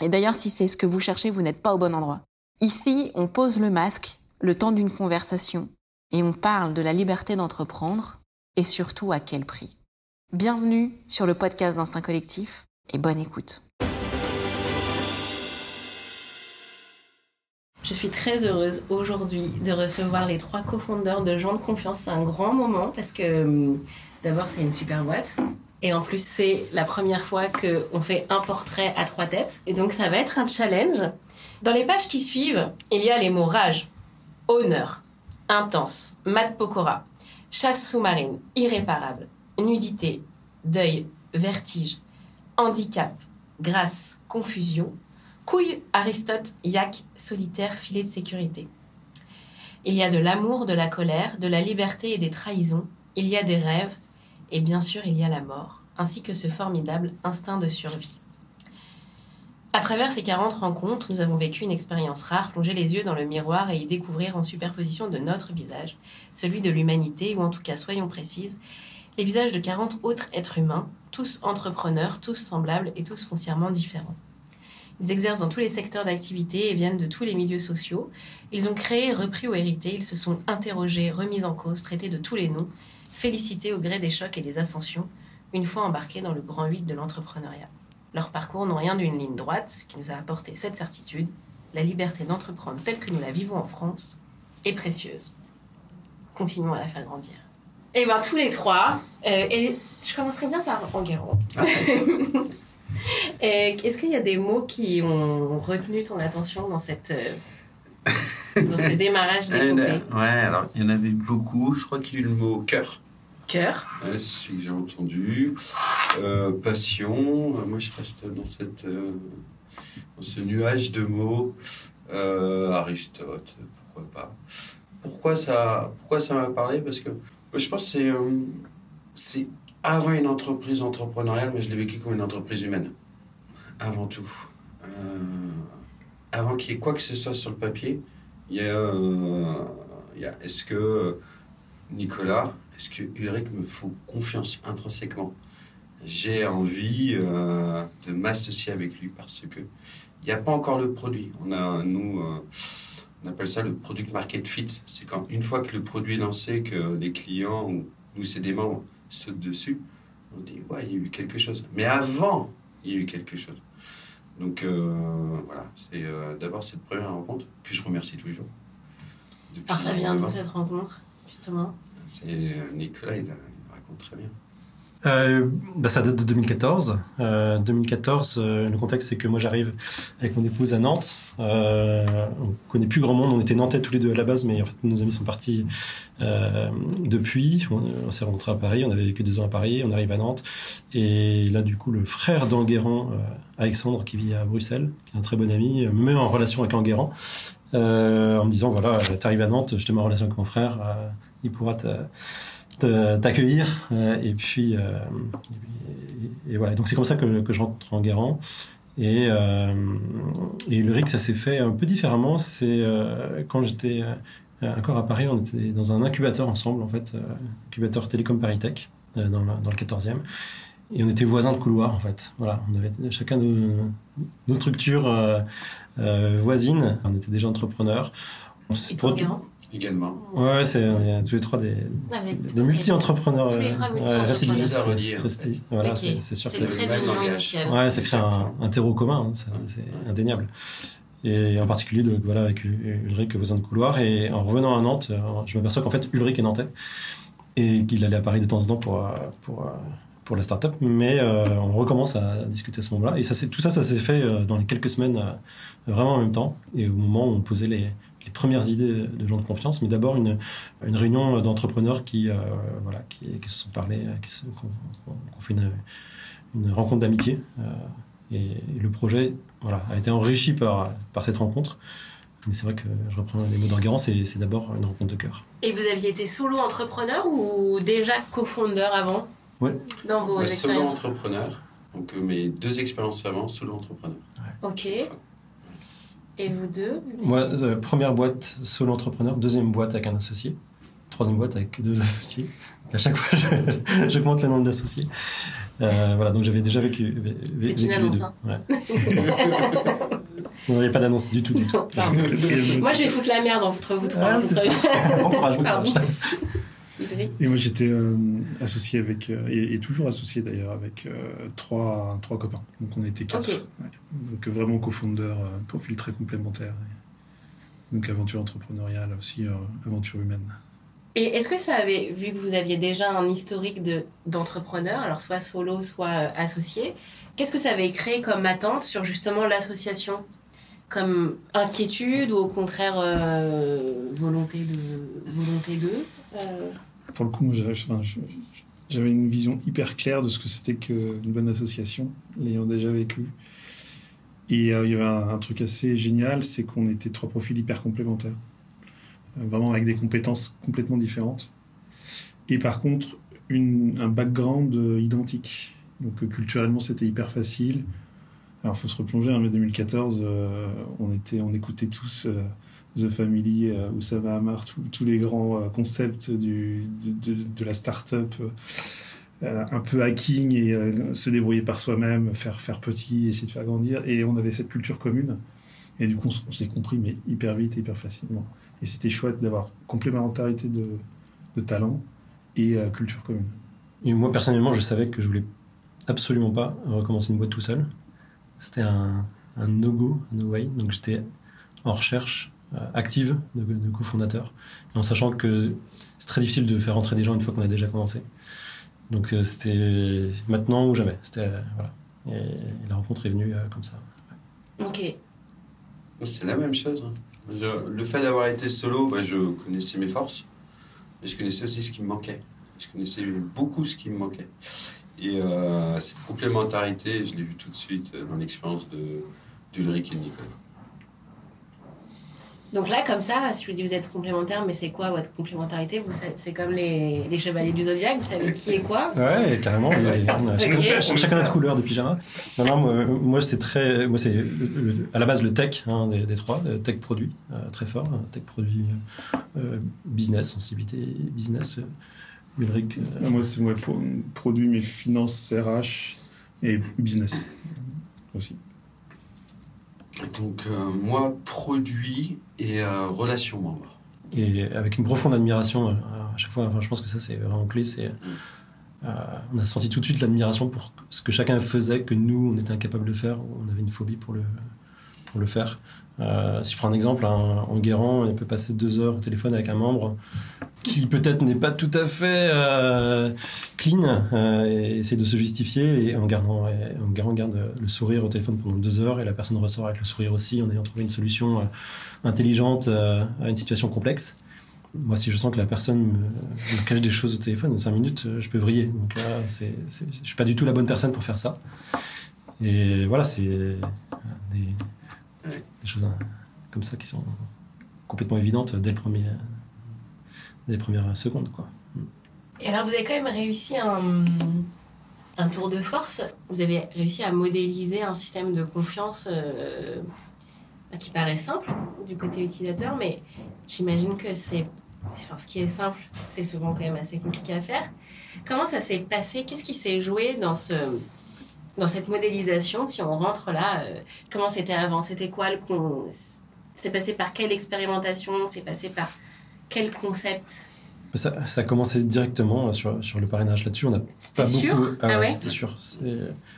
Et d'ailleurs, si c'est ce que vous cherchez, vous n'êtes pas au bon endroit. Ici, on pose le masque le temps d'une conversation et on parle de la liberté d'entreprendre et surtout à quel prix. Bienvenue sur le podcast d'Instinct Collectif et bonne écoute. Je suis très heureuse aujourd'hui de recevoir les trois co-founders de Gens de Confiance. C'est un grand moment parce que hum, d'abord c'est une super boîte et en plus c'est la première fois qu'on fait un portrait à trois têtes et donc ça va être un challenge. Dans les pages qui suivent, il y a les mots rage, honneur, intense, mat pokora, chasse sous-marine, irréparable, nudité, deuil, vertige, handicap, grâce, confusion, couille, Aristote, yak, solitaire, filet de sécurité. Il y a de l'amour, de la colère, de la liberté et des trahisons, il y a des rêves, et bien sûr il y a la mort, ainsi que ce formidable instinct de survie. À travers ces 40 rencontres, nous avons vécu une expérience rare, plonger les yeux dans le miroir et y découvrir en superposition de notre visage, celui de l'humanité, ou en tout cas, soyons précises, les visages de 40 autres êtres humains, tous entrepreneurs, tous semblables et tous foncièrement différents. Ils exercent dans tous les secteurs d'activité et viennent de tous les milieux sociaux. Ils ont créé, repris ou hérité, ils se sont interrogés, remis en cause, traités de tous les noms, félicités au gré des chocs et des ascensions, une fois embarqués dans le grand 8 de l'entrepreneuriat. Leurs parcours n'ont rien d'une ligne droite qui nous a apporté cette certitude. La liberté d'entreprendre telle que nous la vivons en France est précieuse. Continuons à la faire grandir. Et bien tous les trois, euh, et je commencerai bien par Enguerrand. Est-ce qu'il y a des mots qui ont retenu ton attention dans cette euh, dans ce démarrage d'épopée Ouais, alors il y en avait beaucoup. Je crois qu'il y a eu le mot cœur. Cœur. Ouais, c'est que j'ai entendu. Euh, passion. Euh, Moi, je reste dans, cette, euh, dans ce nuage de mots. Aristote, pourquoi pas. Pourquoi ça pourquoi ça m'a parlé? Parce que moi, je pense que c'est, c'est avant une entreprise entrepreneuriale, mais je l'ai vécu comme une entreprise humaine. Avant tout. Avant qu'il y ait quoi que ce soit sur le papier, il y a, il y a est-ce que Nicolas, est-ce que Ulrich me faut confiance intrinsèquement? J'ai envie euh, de m'associer avec lui parce que il n'y a pas encore le produit. On a, nous, euh, on appelle ça le product market fit. C'est quand une fois que le produit est lancé, que les clients ou nous, c'est des membres, sautent dessus, on dit ouais, il y a eu quelque chose. Mais avant, il y a eu quelque chose. Donc euh, voilà, c'est euh, d'abord cette première rencontre que je remercie tous les jours. Alors ça vient d'où cette rencontre, justement? Nicolas, il, a- il raconte très bien. Euh, bah, ça date de 2014. Euh, 2014, euh, le contexte, c'est que moi j'arrive avec mon épouse à Nantes. Euh, on connaît plus grand monde. On était nantais tous les deux à la base, mais en fait nos amis sont partis euh, depuis. On, s'est rencontrés à Paris. On avait vécu deux ans à Paris. On arrive à Nantes. Et là, du coup, le frère d'Enguerrand, euh, Alexandre, qui vit à Bruxelles, qui est un très bon ami, euh, me met en relation avec Enguerrand. Euh, en me disant voilà, tu arrives à Nantes, je te mets en relation avec mon frère. Il pourra t'accueillir euh, et puis euh, et, voilà. Donc c'est comme ça que, que je rencontre Enguerrand et euh, et Ulrich ça s'est fait un peu différemment. C'est quand j'étais encore à Paris on était dans un incubateur ensemble en fait incubateur Télécom Paritech euh, dans, dans le 14e et on était voisins de couloir en fait. Voilà. On avait chacun nos, nos structures voisines. On était déjà entrepreneurs. On Et Également. Ouais, c'est on est tous les trois des, Ah, des multi-entrepreneurs. Euh, ouais. Resti- Voilà, c'est c'est sûr que C'est ça, très même dominant langage. initial. ouais, ça crée un, un terreau commun, hein, c'est indéniable. Et en particulier, donc, voilà, avec Ulrich, voisin de couloir. Et en revenant à Nantes, euh, je m'aperçois qu'en fait, Ulrich est nantais et qu'il allait à Paris de temps en temps pour, euh, pour, euh, pour la start-up. Mais euh, on recommence à discuter à ce moment-là. Et ça, c'est- tout ça, ça s'est fait euh, dans les quelques semaines, euh, vraiment en même temps. Et au moment où on posait les, les premières idées de gens de confiance, mais d'abord une, une réunion d'entrepreneurs qui, euh, voilà, qui, qui se sont parlé, qui se- qu'on qu'on- qu'on fait une, une rencontre d'amitié. euh, Et, le projet voilà, a été enrichi par, par cette rencontre. Mais c'est vrai que je reprends les mots d'Enguerrand, c'est, c'est d'abord une rencontre de cœur. Et vous aviez été solo entrepreneur ou déjà cofondeur avant Oui. Dans vos Bah, solo expériences? entrepreneur. Donc euh, mes deux expériences avant, solo entrepreneur. Ok. Et vous deux Moi, euh, première boîte solo entrepreneur, deuxième boîte avec un associé, troisième boîte avec deux associés. À chaque fois, compte le nombre d'associés. Euh, voilà, donc j'avais déjà vécu, vé- vécu une les annonce, deux. hein. Ouais. Il n'y a pas d'annonce du tout, du tout. Moi, je vais foutre la merde entre vous trois. Ah. Bon courage, bon Pardon. courage. Et moi, j'étais euh, associé avec, euh, et, et toujours associé d'ailleurs, avec euh, trois, trois copains. Donc, on était quatre. Ouais. Donc, euh, vraiment cofondeur, profil très complémentaire. Donc, aventure entrepreneuriale, aussi aventure humaine. Et est-ce que ça avait, vu que vous aviez déjà un historique de, d'entrepreneur, alors soit solo, soit associé, qu'est-ce que ça avait créé comme attente sur justement l'association? Comme inquiétude ou au contraire euh, volonté de volonté d'eux Euh, Pour le coup, j'avais une vision hyper claire de ce que c'était qu'une bonne association, l'ayant déjà vécu. Et euh, il y avait un, truc assez génial, c'est qu'on était trois profils hyper complémentaires. Euh, vraiment avec des compétences complètement différentes. Et par contre, un background euh, identique. Donc culturellement, c'était hyper facile. Alors, faut se replonger, en mai 2014, euh, on, était, on écoutait tous The Family, euh, Oussama Hamar, tous- les grands euh, concepts de, la start-up, euh, un peu hacking et se débrouiller par soi-même, faire, faire petit, essayer de faire grandir. Et on avait cette culture commune. Et du coup, on, s'est compris, mais hyper vite et hyper facilement. Et c'était chouette d'avoir complémentarité de, de talent et culture commune. Et moi, personnellement, je savais que je voulais absolument pas recommencer une boîte tout seul. C'était un, un no-go, un no-way. Donc j'étais en recherche active de, de cofondateurs, en sachant que c'est très difficile de faire rentrer des gens une fois qu'on a déjà commencé. Donc euh, c'était maintenant ou jamais. C'était euh, voilà. Et la rencontre est venue euh, comme ça. Ok. C'est la même chose. hein. Je- le fait d'avoir été solo, bah, je connaissais mes forces, mais je connaissais aussi ce qui me manquait. Je connaissais beaucoup ce qui me manquait. Et euh, cette complémentarité, je l'ai vu tout de suite euh, dans l'expérience de d'Ulrich et Nicole. Donc là, comme ça, si je vous dis vous êtes complémentaires, mais c'est quoi votre complémentarité? C'est comme les, les chevaliers du zodiaque, vous savez qui est quoi? Ouais, carrément. a- a chacun, chacun notre couleur de pyjama. Non, non, moi, moi, c'est très, moi c'est à la base le tech hein, des, des trois, le tech produit euh, très fort, euh, tech produit euh, business, sensibilité business. Euh, Ulrich, euh, Moi, c'est ouais, pro- produit, mes finances, RH et business aussi. Donc, euh, moi, produit et euh, relation membre. et avec une profonde admiration euh, à chaque fois. Enfin, je pense que ça c'est vraiment clé. C'est euh, on a senti tout de suite l'admiration pour ce que chacun faisait que nous on était incapable de faire. On avait une phobie pour le pour le faire. Euh, si je prends un exemple, un, en Guérant, il peut passer deux heures au téléphone avec un membre qui peut-être n'est pas tout à fait euh, clean euh, et essaie de se justifier et en gardant, garde le sourire au téléphone pendant deux heures et la personne ressort avec le sourire aussi en ayant trouvé une solution intelligente à une situation complexe. Moi, si je sens que la personne me, cache des choses au téléphone, en cinq minutes, je peux vriller. Donc, c'est, suis pas du tout la bonne personne pour faire ça. Et voilà, c'est des, des choses hein, comme ça qui sont complètement évidentes dès, le premier, dès les premières secondes. Quoi. Et alors, vous avez quand même réussi un, tour de force. Vous avez réussi à modéliser un système de confiance euh, qui paraît simple du côté utilisateur, mais j'imagine que c'est. Enfin, ce qui est simple, c'est souvent quand même assez compliqué à faire. Comment ça s'est passé? Qu'est-ce qui s'est joué dans, ce, dans cette modélisation Si on rentre là, euh, comment c'était avant? C'était quoi le con... C'est passé par quelle expérimentation? C'est passé par quel concept? Ça, ça a commencé directement sur, sur le parrainage. Là-dessus, on n'a pas C'était beaucoup. sûr Ah Ah ouais, c'était sûr.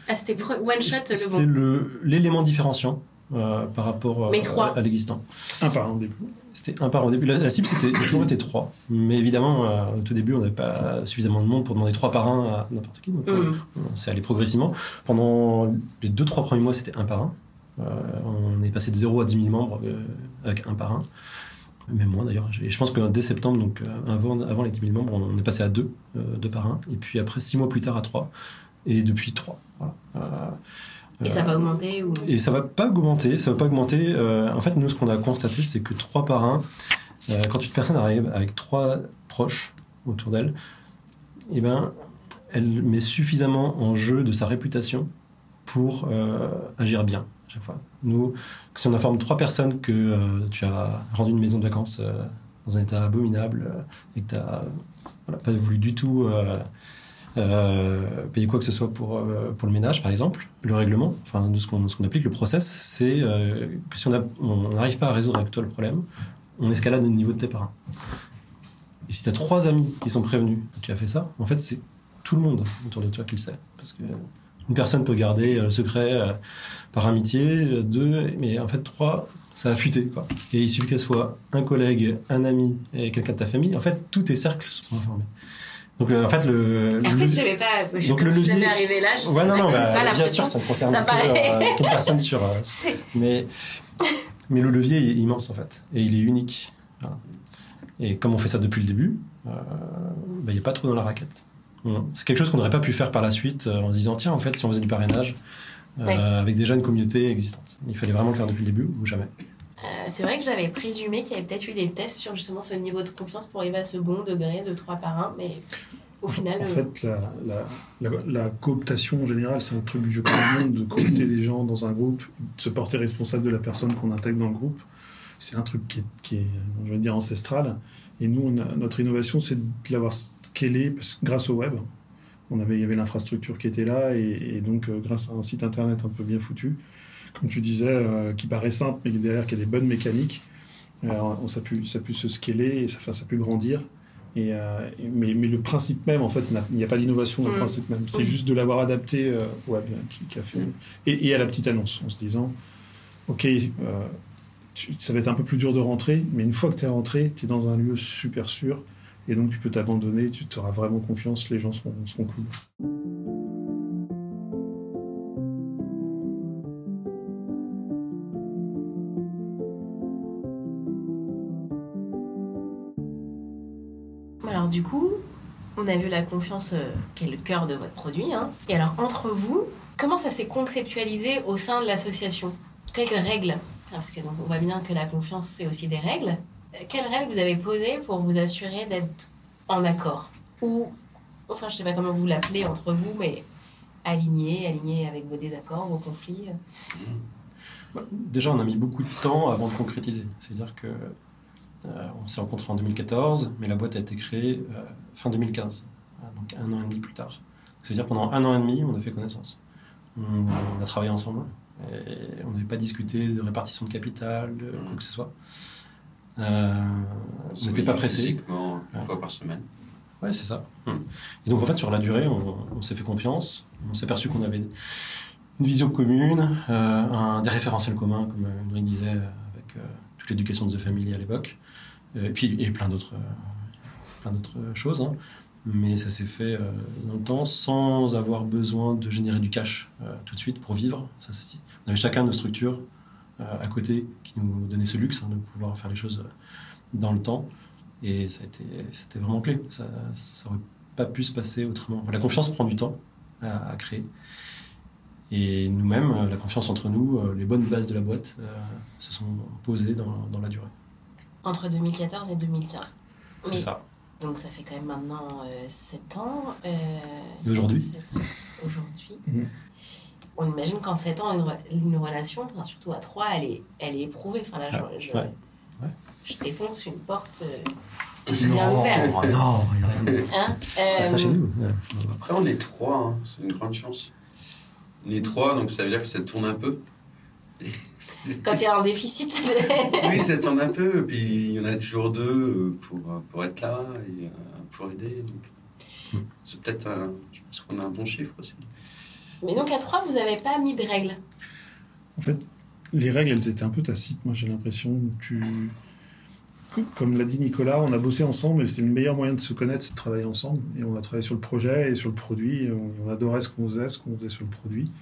Ah, c'était one shot le C'était bon. le- l'élément différenciant euh, par rapport euh, Mais trois. à, à l'existant. Un par un au début. C'était un par au début. La, la cible, c'était, c'est toujours été trois. Mais évidemment, euh, au tout début, on n'avait pas suffisamment de monde pour demander trois par un à n'importe qui. Donc, Mm. on s'est allé progressivement. Pendant les deux, trois premiers mois, c'était un par un. Euh, on est passé de 0 à 10 000 membres euh, avec un par un. Même moins d'ailleurs. Et je pense que dès septembre, donc euh, avant, avant les 10 000 membres, on est passé à deux, euh, deux par un. Et puis après, six mois plus tard, à trois. Et depuis trois. Voilà. Euh, Et ça va augmenter ou... Et ça va pas augmenter, ça va pas augmenter. Euh, en fait, nous, ce qu'on a constaté, c'est que 3 par 1, euh, quand une personne arrive avec trois proches autour d'elle, eh ben, elle met suffisamment en jeu de sa réputation pour euh, agir bien à chaque fois. Nous, si on informe trois personnes que euh, tu as rendu une maison de vacances euh, dans un état abominable euh, et que tu n'as pas voulu du tout euh, euh, payer quoi que ce soit pour, euh, pour le ménage, par exemple, le règlement, enfin, de ce qu'on qu'on applique, le process, c'est euh, que si on n'arrive pas à résoudre avec toi le problème, on escalade au niveau de tes parents. Et si tu as trois amis qui sont prévenus que tu as fait ça, en fait, c'est tout le monde autour de toi qui le sait. Parce que une personne peut garder euh, le secret euh, par amitié, euh, deux, mais en fait, trois, ça a fuité. Et il suffit que ce soit un collègue, un ami et quelqu'un de ta famille. En fait, tous tes cercles sont informés. Donc, euh, en fait, le. En le- fait, pas. Je Donc, le levier- jamais arrivé là. Je Ouais, non, non, bah, ça, bien pression. sûr, ça ne concerne Ça euh, personne sur. euh, mais, mais le levier est immense en fait, et il est unique. Voilà. Et comme on fait ça depuis le début, bah, il n'y a pas trop dans la raquette. C'est quelque chose qu'on n'aurait pas pu faire par la suite en se disant tiens, en fait, si on faisait du parrainage Ouais. avec déjà une communauté existante. Il fallait vraiment le faire depuis le début ou jamais. Euh, c'est vrai que j'avais présumé qu'il y avait peut-être eu des tests sur justement ce niveau de confiance pour arriver à ce bon degré de 3 par 1, mais au final. En euh, fait, la, la, la, la cooptation en général, c'est un truc du monde, de coopter des gens dans un groupe, de se porter responsable de la personne qu'on intègre dans le groupe. C'est un truc qui est, qui est, je vais dire, ancestral. Et nous, on a- notre innovation, c'est de l'avoir scalé grâce au web. On avait, il y avait l'infrastructure qui était là, et, et donc euh, grâce à un site internet un peu bien foutu, comme tu disais, euh, qui paraît simple, mais derrière qui a des bonnes mécaniques, euh, on, ça, a pu, ça a pu se scaler et ça, enfin, ça a pu grandir. Et, euh, mais, mais le principe même, en fait, il n'y a pas d'innovation dans le Mm. principe même. C'est juste de l'avoir adapté euh, qui, qui a fait. Et, et à la petite annonce, en se disant, OK, euh, tu- ça va être un peu plus dur de rentrer, mais une fois que tu es rentré, tu es dans un lieu super sûr. Et donc, tu peux t'abandonner, tu auras vraiment confiance, les gens seront, seront cool. On a vu la confiance euh, qui est le cœur de votre produit. hein. Et alors entre vous, comment ça s'est conceptualisé au sein de l'association? Quelles règles? Parce que donc, on voit bien que la confiance, c'est aussi des règles. Euh, Quelles règles vous avez posées pour vous assurer d'être en accord? Ou, enfin je sais pas comment vous l'appelez entre vous, mais aligné, aligné avec vos désaccords, vos conflits Bah, Déjà, on a mis beaucoup de temps avant de concrétiser. C'est-à-dire que euh, on s'est rencontrés en 2014, mais la boîte a été créée euh, fin 2015, euh, donc un an et demi plus tard. Ça veut dire que pendant un an et demi, on a fait connaissance. On, on a travaillé ensemble et on n'avait pas discuté de répartition de capital, de quoi que ce soit. Euh, on n'était pas pressé. Une fois par semaine. Ouais, c'est ça. Et donc, en fait, sur la durée, on, on s'est fait confiance. On s'est aperçu qu'on avait une vision commune, euh, un, des référentiels communs, comme euh, Henri disait, euh, avec euh, l'éducation de The Family à l'époque. Euh, Et puis, et plein d'autres euh, plein d'autres choses. hein. Mais ça s'est fait euh, dans le temps sans avoir besoin de générer du cash euh, tout de suite pour vivre. Ça, on avait chacun nos structures euh, à côté qui nous donnaient ce luxe hein, de pouvoir faire les choses euh, dans le temps. Et ça a été, c'était vraiment clé. Ça, ça aurait pas pu se passer autrement. La confiance prend du temps à créer. Et nous-mêmes, euh, la confiance entre nous, euh, les bonnes bases de la boîte euh, se sont posées dans, dans la durée. entre 2014 et 2015. C'est Mais- ça. Donc ça fait quand même maintenant 7 ans. euh, Et aujourd'hui Aujourd'hui. Mhm. On imagine qu'en 7 ans, une, re- une relation, enfin, surtout à 3, elle est, elle est éprouvée. Enfin, là, Ah, je, je, ouais. Ouais. je défonce une porte euh, bien ouverte. non, Hein ça Euh, chez nous. Après, on est trois, hein, c'est une grande chance. On est trois, donc ça veut dire que ça tourne un peu. quand il y a un déficit. oui, ça tourne un peu, et puis il y en a toujours deux euh, pour, euh, pour être là et euh, pour aider. donc. C'est peut-être un. Je pense qu'on a un bon chiffre aussi. Mais donc à 3, vous n'avez pas mis de règles. En fait, les règles, elles étaient un peu tacites, moi j'ai l'impression. Tu... Comme l'a dit Nicolas, on a bossé ensemble et c'est le meilleur moyen de se connaître, c'est de travailler ensemble. Et on a travaillé sur le projet et sur le produit. Et on, adorait ce qu'on faisait, ce qu'on faisait sur le produit.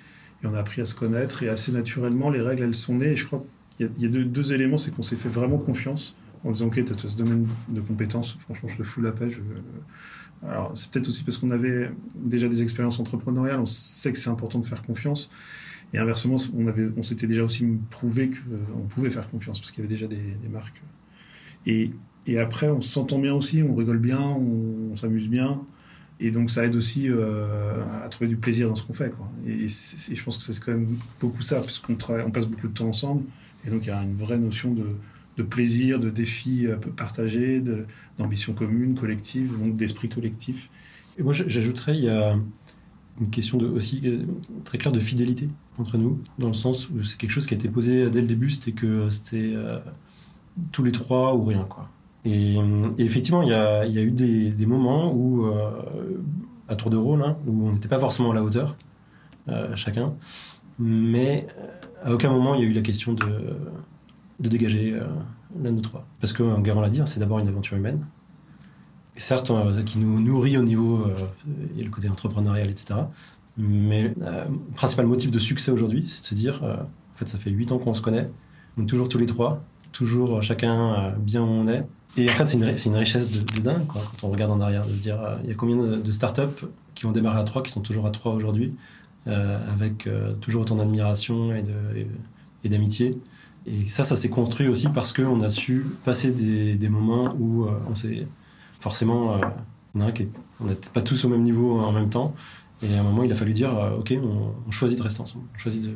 Et on a appris à se connaître. Et assez naturellement, les règles, elles sont nées. Et je crois qu'il y a, deux, éléments c'est qu'on s'est fait vraiment confiance en disant Ok, tu as ce domaine de compétences, franchement, je te fous la paix. Alors, c'est peut-être aussi parce qu'on avait déjà des expériences entrepreneuriales, on sait que c'est important de faire confiance. Et inversement, on, s'était déjà aussi prouvé qu'on pouvait faire confiance parce qu'il y avait déjà des marques. Et, après, on s'entend bien aussi, on rigole bien, on, s'amuse bien. Et donc, ça aide aussi euh, à trouver du plaisir dans ce qu'on fait. Et, je pense que c'est quand même beaucoup ça, parce qu'on travaille, on passe beaucoup de temps ensemble. Et donc, il y a une vraie notion de, plaisir, de défi euh, partagé, d'ambition commune, collective, donc d'esprit collectif. Et moi, j'ajouterais, il y a une question aussi euh, très claire de fidélité entre nous, dans le sens où c'est quelque chose qui a été posé dès le début, c'était que c'était euh, tous les trois ou rien. Quoi. Et, effectivement, il y a, y a eu des, moments où, euh, à tour de rôle, hein, où on n'était pas forcément à la hauteur, chacun, mais à aucun moment il y a eu la question de, de dégager l'un de trois. Parce que, Garant l'a dit, hein, c'est d'abord une aventure humaine certes, euh, qui nous nourrit au niveau, euh, il y a le côté entrepreneurial, etc. Mais le euh, principal motif de succès aujourd'hui, c'est de se dire, en fait, ça fait 8 ans qu'on se connaît, on est toujours tous les trois, toujours chacun bien où on est. Et en fait, c'est une, richesse de, dingue, quand on regarde en arrière, de se dire, il y a combien de, startups qui ont démarré à trois, qui sont toujours à trois aujourd'hui, avec toujours autant d'admiration et d'amitié. Et, ça, ça s'est construit aussi parce qu'on a su passer des, moments où on s'est forcément, on euh, n'était pas tous au même niveau en même temps. Et à un moment, il a fallu dire, euh, ok, on, choisit de rester ensemble. On choisit de...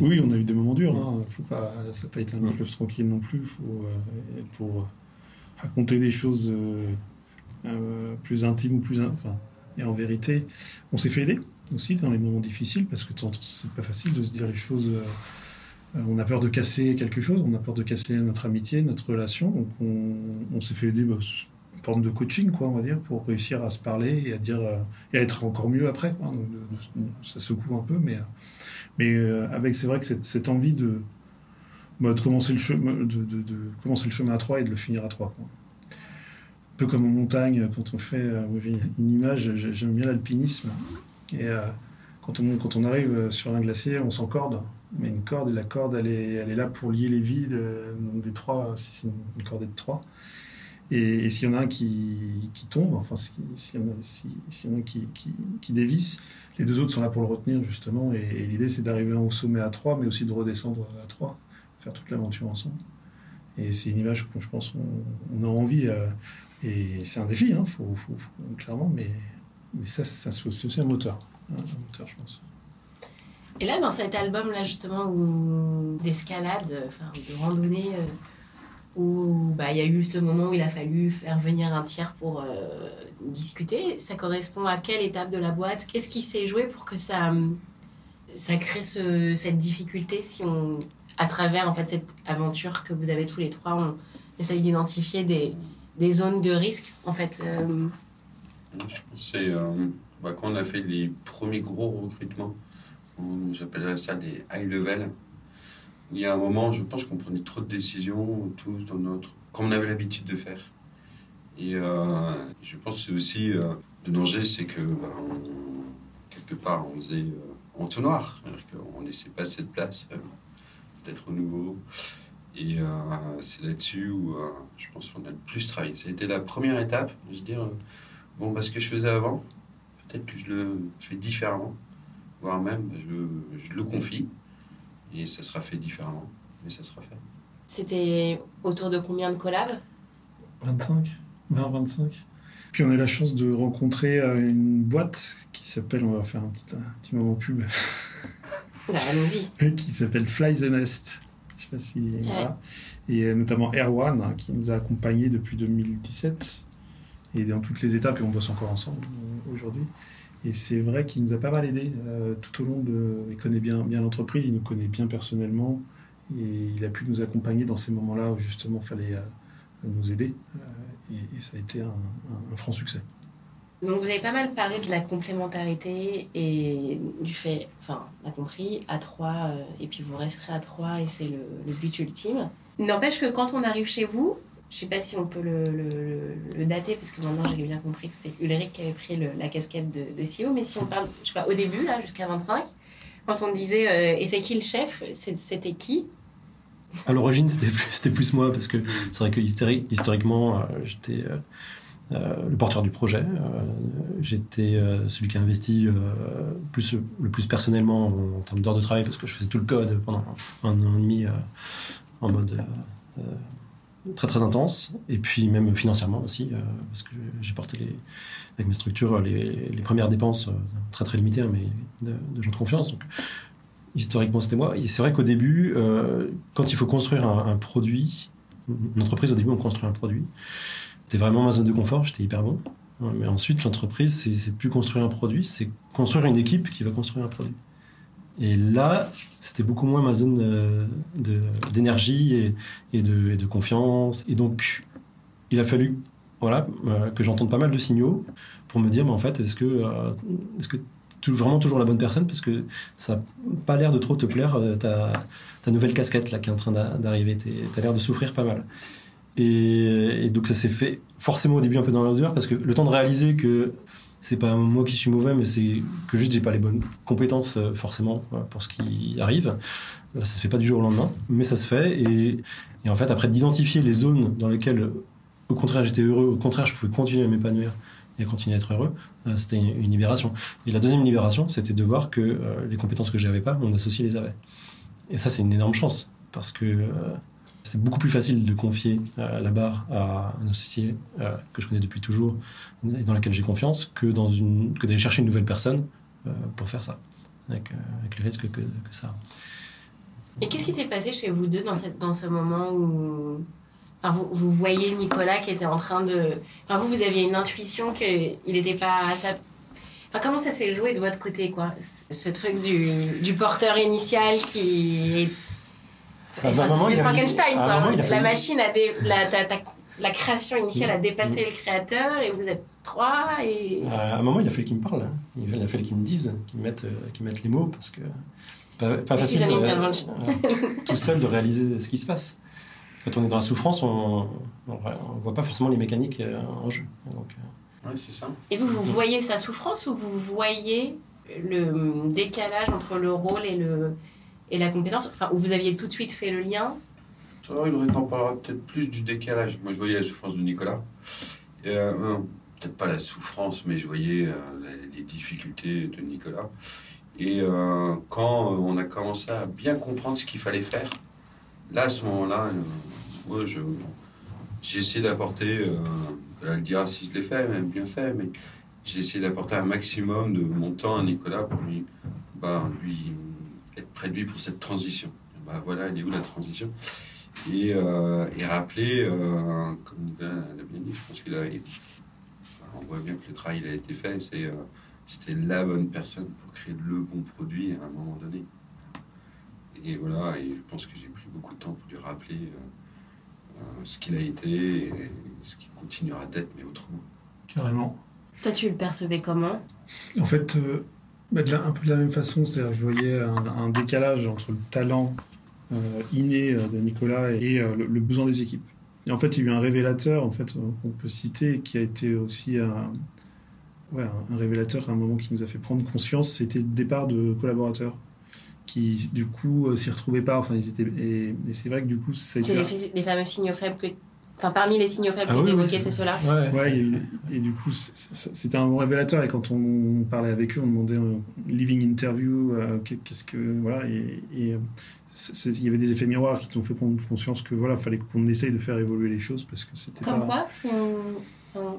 Oui, on a eu des moments durs. Hein. Faut pas, ça n'a pas été un club tranquille non plus. Faut, euh, pour raconter des choses plus intimes ou plus... Enfin, et en vérité, on s'est fait aider aussi dans les moments difficiles parce que c'est pas facile de se dire les choses euh, on a peur de casser quelque chose, on a peur de casser notre amitié, notre relation. Donc on, s'est fait aider, bah, forme de coaching, quoi, on va dire, pour réussir à se parler et à dire euh, et à être encore mieux après. ça secoue un peu, mais mais euh, avec c'est vrai que cette, envie de, bah, de commencer le chemin, de, commencer le chemin à trois et de le finir à trois. Un peu comme en montagne, quand on fait une image, j'aime bien l'alpinisme et quand on, quand on arrive sur un glacier, on s'encorde mais une corde, et la corde, elle est, là pour lier les vides, donc des trois, si c'est une cordée de trois. Et, s'il y en a un qui, tombe, enfin, s'il y en a, si, y en a qui, qui, dévisse, les deux autres sont là pour le retenir, justement. Et, l'idée, c'est d'arriver au sommet à trois, mais aussi de redescendre à trois, faire toute l'aventure ensemble. Et c'est une image que je pense on, a envie. Euh, et c'est un défi, hein, faut, clairement, mais, ça, ça c'est aussi un moteur. Hein, un moteur, je pense. Et là, dans cet album-là, justement, où d'escalade, de randonnée, euh, où bah, il y a eu ce moment où il a fallu faire venir un tiers pour euh, discuter, ça correspond à quelle étape de la boîte? Qu'est-ce qui s'est joué pour que ça, ça crée ce, cette difficulté si on, à travers en fait, cette aventure que vous avez tous les trois, on essaye d'identifier des, des, zones de risque en fait euh... C'est bah, quand on a fait les premiers gros recrutements j'appellerais ça des high level. Il y a un moment, je pense qu'on prenait trop de décisions, tous dans notre. comme on avait l'habitude de faire. Et euh, je pense aussi euh, le danger, c'est que bah, quelque part, on faisait euh, en tout noir. On laissait pas cette place, peut-être au nouveau. Et c'est là-dessus où je pense qu'on a le plus travaillé. Ça a été la première étape de se dire bon, bah, ce que je faisais avant, peut-être que je le fais différemment voire même je, le confie et ça sera fait différemment, mais ça sera fait. C'était autour de combien de collabs? 25, 20, 25. Puis on a eu la chance de rencontrer euh, une boîte qui s'appelle, on va faire un petit, un petit moment pub. Bah, allons-y. qui s'appelle Fly the Nest. Je sais pas si. Voilà. Et euh, notamment Erwan, hein, qui nous a accompagnés depuis 2017 et dans toutes les étapes, et on bosse encore ensemble euh, aujourd'hui. Et c'est vrai qu'il nous a pas mal aidé euh, tout au long de. Il connaît bien, bien l'entreprise, il nous connaît bien personnellement, et il a pu nous accompagner dans ces moments-là où justement il fallait euh, nous aider. Euh, et, ça a été un, franc succès. Donc vous avez pas mal parlé de la complémentarité et du fait, enfin, on a compris, à trois, et puis vous resterez à trois, et c'est le, le but ultime. N'empêche que quand on arrive chez vous, je sais pas si on peut le, dater, parce que maintenant j'ai bien compris que c'était Ulrich qui avait pris la casquette de, CEO, mais si on parle, je sais pas, au début, là, jusqu'à 25, quand on disait euh, et c'est qui le chef, c'était qui? À l'origine, c'était plus, moi, parce que c'est vrai que historiquement, euh, j'étais. Euh, le porteur du projet. J'étais celui qui a investi le plus personnellement en, termes d'heures de travail parce que je faisais tout le code pendant un an et demi en mode très très intense et puis même financièrement aussi parce que j'ai porté les, avec mes structures les, les premières dépenses très très limitées hein, mais de, gens de confiance donc historiquement c'était moi et c'est vrai qu'au début quand il faut construire un, un produit une entreprise, au début, on construit un produit. C'était vraiment ma zone de confort, j'étais hyper bon. Mais ensuite, l'entreprise, c'est plus construire un produit, c'est construire une équipe qui va construire un produit. Et là, c'était beaucoup moins ma zone d'énergie et, et, de, et, confiance. Et donc, il a fallu voilà, euh, que j'entende pas mal de signaux pour me dire, mais en fait, est-ce que, euh, est-ce que vraiment toujours la bonne personne? Parce que ça n'a pas l'air de trop te plaire, euh, ta, nouvelle casquette là, qui est en train d'arriver. Tu as l'air de souffrir pas mal. Et, donc ça s'est fait forcément au début un peu dans l'odeur parce que le temps de réaliser que c'est pas moi qui suis mauvais, mais c'est que juste j'ai pas les bonnes compétences forcément pour ce qui arrive. Ça se fait pas du jour au lendemain, mais ça se fait. Et, en fait, après d'identifier les zones dans lesquelles, au contraire, j'étais heureux, au contraire, je pouvais continuer à m'épanouir et continuer à être heureux, c'était une, libération. Et la deuxième libération, c'était de voir que les compétences que j'avais pas, mon associé les avait. Et ça, c'est une énorme chance parce que c'est beaucoup plus facile de confier la barre à un associé que je connais depuis toujours et dans lequel j'ai confiance que d'aller chercher une nouvelle personne pour faire ça, avec, avec le risque que, ça. Et qu'est-ce qui s'est passé chez vous deux dans, ce moment où vous, vous, voyez Nicolas qui était en train de... Enfin, vous, vous aviez une intuition qu'il n'était pas à sa... Enfin, comment ça s'est joué de votre côté, quoi? Ce truc du, du porteur initial qui Bah, enfin, moment, c'est Frankenstein, quoi. La machine a... La, ta, ta... la, création initiale a dépassé mmh. le créateur et vous êtes trois et... À un moment, il a fallu qu'il me parle. Hein. Il a fallu qu'il me dise, qu'il mette, qu mette les mots parce que... Pas, pas facile de, euh, tout seul de réaliser ce qui se passe. Quand on est dans la souffrance, on ne voit pas forcément les mécaniques euh, en jeu. Donc, euh... ouais, c'est ça. Et vous, vous voyez sa souffrance ou vous voyez le décalage entre le rôle et, le, et la compétence enfin, Ou vous aviez tout de suite fait le lien Ça, il en parlera peut-être plus du décalage. Moi, je voyais la souffrance de Nicolas. Euh, peut-être pas la souffrance, mais je voyais euh, les difficultés de Nicolas. Et euh, quand on a commencé à bien comprendre ce qu'il fallait faire, là, à ce moment-là, moi, j'ai essayé d'apporter, Nicolas le dira si je l'ai fait, même bien fait, mais j'ai essayé d'apporter un maximum de mon temps à Nicolas pour lui, bah, lui être près de lui pour cette transition. Bah, voilà, elle est où la transition? Et, euh, et rappeler, euh, comme Nicolas l'a bien dit, je pense qu'il a. On voit bien que le travail il a été fait, c'est c'était la bonne personne pour créer le bon produit à un moment donné. Et voilà, et je pense que j'ai pris beaucoup de temps pour lui rappeler euh, euh, ce qu'il a été et ce qu'il continuera d'être, mais autrement. Carrément. Toi, tu le percevais comment? En fait, euh, bah de la, un peu de la même façon, c'est-à-dire je voyais un, un, décalage entre le talent euh, inné de Nicolas et le, le, besoin des équipes. Et en fait, il y a eu un révélateur, en fait, qu'on peut citer, qui a été aussi un, ouais, un, révélateur à un moment qui nous a fait prendre conscience, c'était le départ de collaborateurs qui du coup euh, s'y retrouvaient pas. Enfin, ils étaient et, et c'est vrai que du coup, c'est les, les, fameux signaux faibles que. Enfin, parmi les signaux faibles ah, oui, oui, c'est ceux-là. Ouais, ouais et, et, du coup, c'était un bon révélateur. Et quand on parlait avec eux, on demandait un living interview, euh, qu'est-ce que. Voilà. Et, et il y avait des effets miroirs qui t'ont fait prendre conscience que voilà, fallait qu'on essaye de faire évoluer les choses parce que c'était. Comme pas... quoi si on...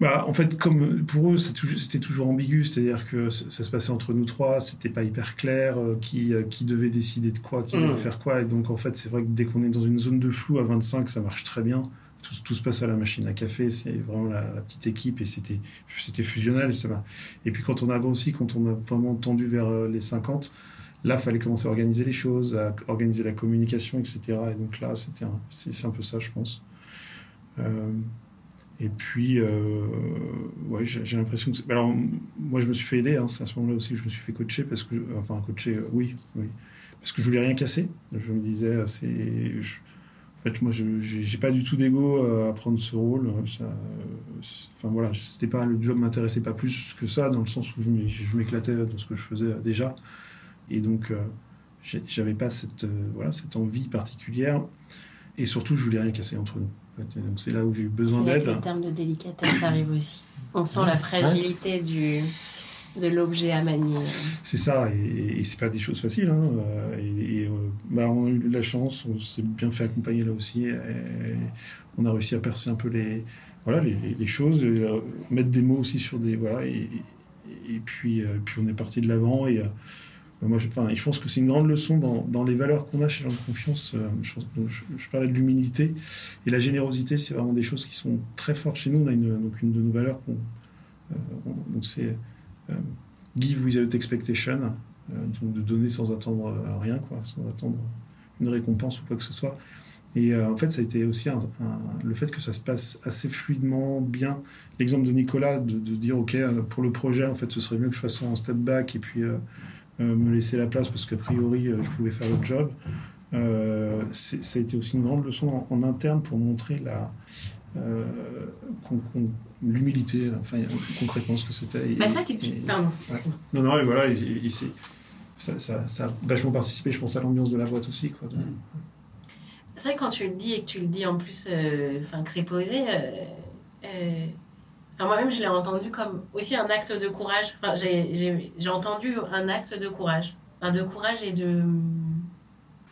Bah, en fait, comme pour eux, c'était toujours ambigu, c'est-à-dire que ça se passait entre nous trois, c'était pas hyper clair euh, qui, euh, qui devait décider de quoi, qui mmh. devait faire quoi. Et donc, en fait, c'est vrai que dès qu'on est dans une zone de flou à 25, ça marche très bien. Tout, tout se passe à la machine à café, c'est vraiment la, la, petite équipe et c'était fusionnel. Et, ça va. et puis, quand on a grossi, quand on a vraiment tendu vers euh, les 50, là, il fallait commencer à organiser les choses, à organiser la communication, etc. Et donc là, c'est un, un peu ça, je pense. Euh, et puis, euh, ouais, j'ai l'impression que. Alors, moi, je me suis fait aider. Hein, c'est à ce moment-là aussi que je me suis fait coacher parce que, enfin, coacher, euh, oui, oui, parce que je voulais rien casser. Je me disais, euh, c'est, en fait, moi, je j'ai pas du tout d'ego à prendre ce rôle. Enfin voilà, c'était pas le job m'intéressait pas plus que ça dans le sens où je m'éclatais dans ce que je faisais déjà. Et donc, j'avais pas cette voilà cette envie particulière. Et surtout, je voulais rien casser entre nous Donc c'est là où j'ai eu besoin d'aide. Le terme de délicatesse arrive aussi. On sent la fragilité du, de l'objet à manier. C'est ça, et, et c'est pas des choses faciles. Hein. euh, Et, et, euh, bah, on a eu de la chance, on s'est bien fait accompagner là aussi. et on a réussi à percer un peu les, voilà, les, choses, euh, mettre des mots aussi sur des. Voilà, et, puis, euh, puis on est parti de l'avant. Et moi, je, enfin, je pense que c'est une grande leçon dans, dans les valeurs qu'on a chez gens de confiance. euh, je, je, parlais de l'humilité et la générosité, c'est vraiment des choses qui sont très fortes chez nous. On a une, donc une de nos valeurs qu'on. euh, on- donc c'est. euh, give without expectation, euh, donc de donner sans attendre rien, quoi, sans attendre une récompense ou quoi que ce soit. Et en fait, ça a été aussi le fait que ça se passe assez fluidement, bien. L'exemple de Nicolas, de, dire, OK, pour le projet, en fait, ce serait mieux que je fasse en step back et puis me laisser la place parce qu'a priori, euh, je pouvais faire le job. Euh, ça a été aussi une grande leçon en, en interne pour montrer la, euh, l'humilité, enfin, concrètement ce que c'était. Bah ça, et- Pardon, non, non, et voilà, et, ça, ça, ça a vachement participé, je pense, à l'ambiance de la boîte aussi. Quoi. C'est vrai que quand tu le dis et que tu le dis en plus, euh, enfin que c'est posé, euh, euh, enfin, moi-même je l'ai entendu comme aussi un acte de courage. Enfin, j'ai- j'ai j'ai entendu un acte de courage. Enfin, de courage et de.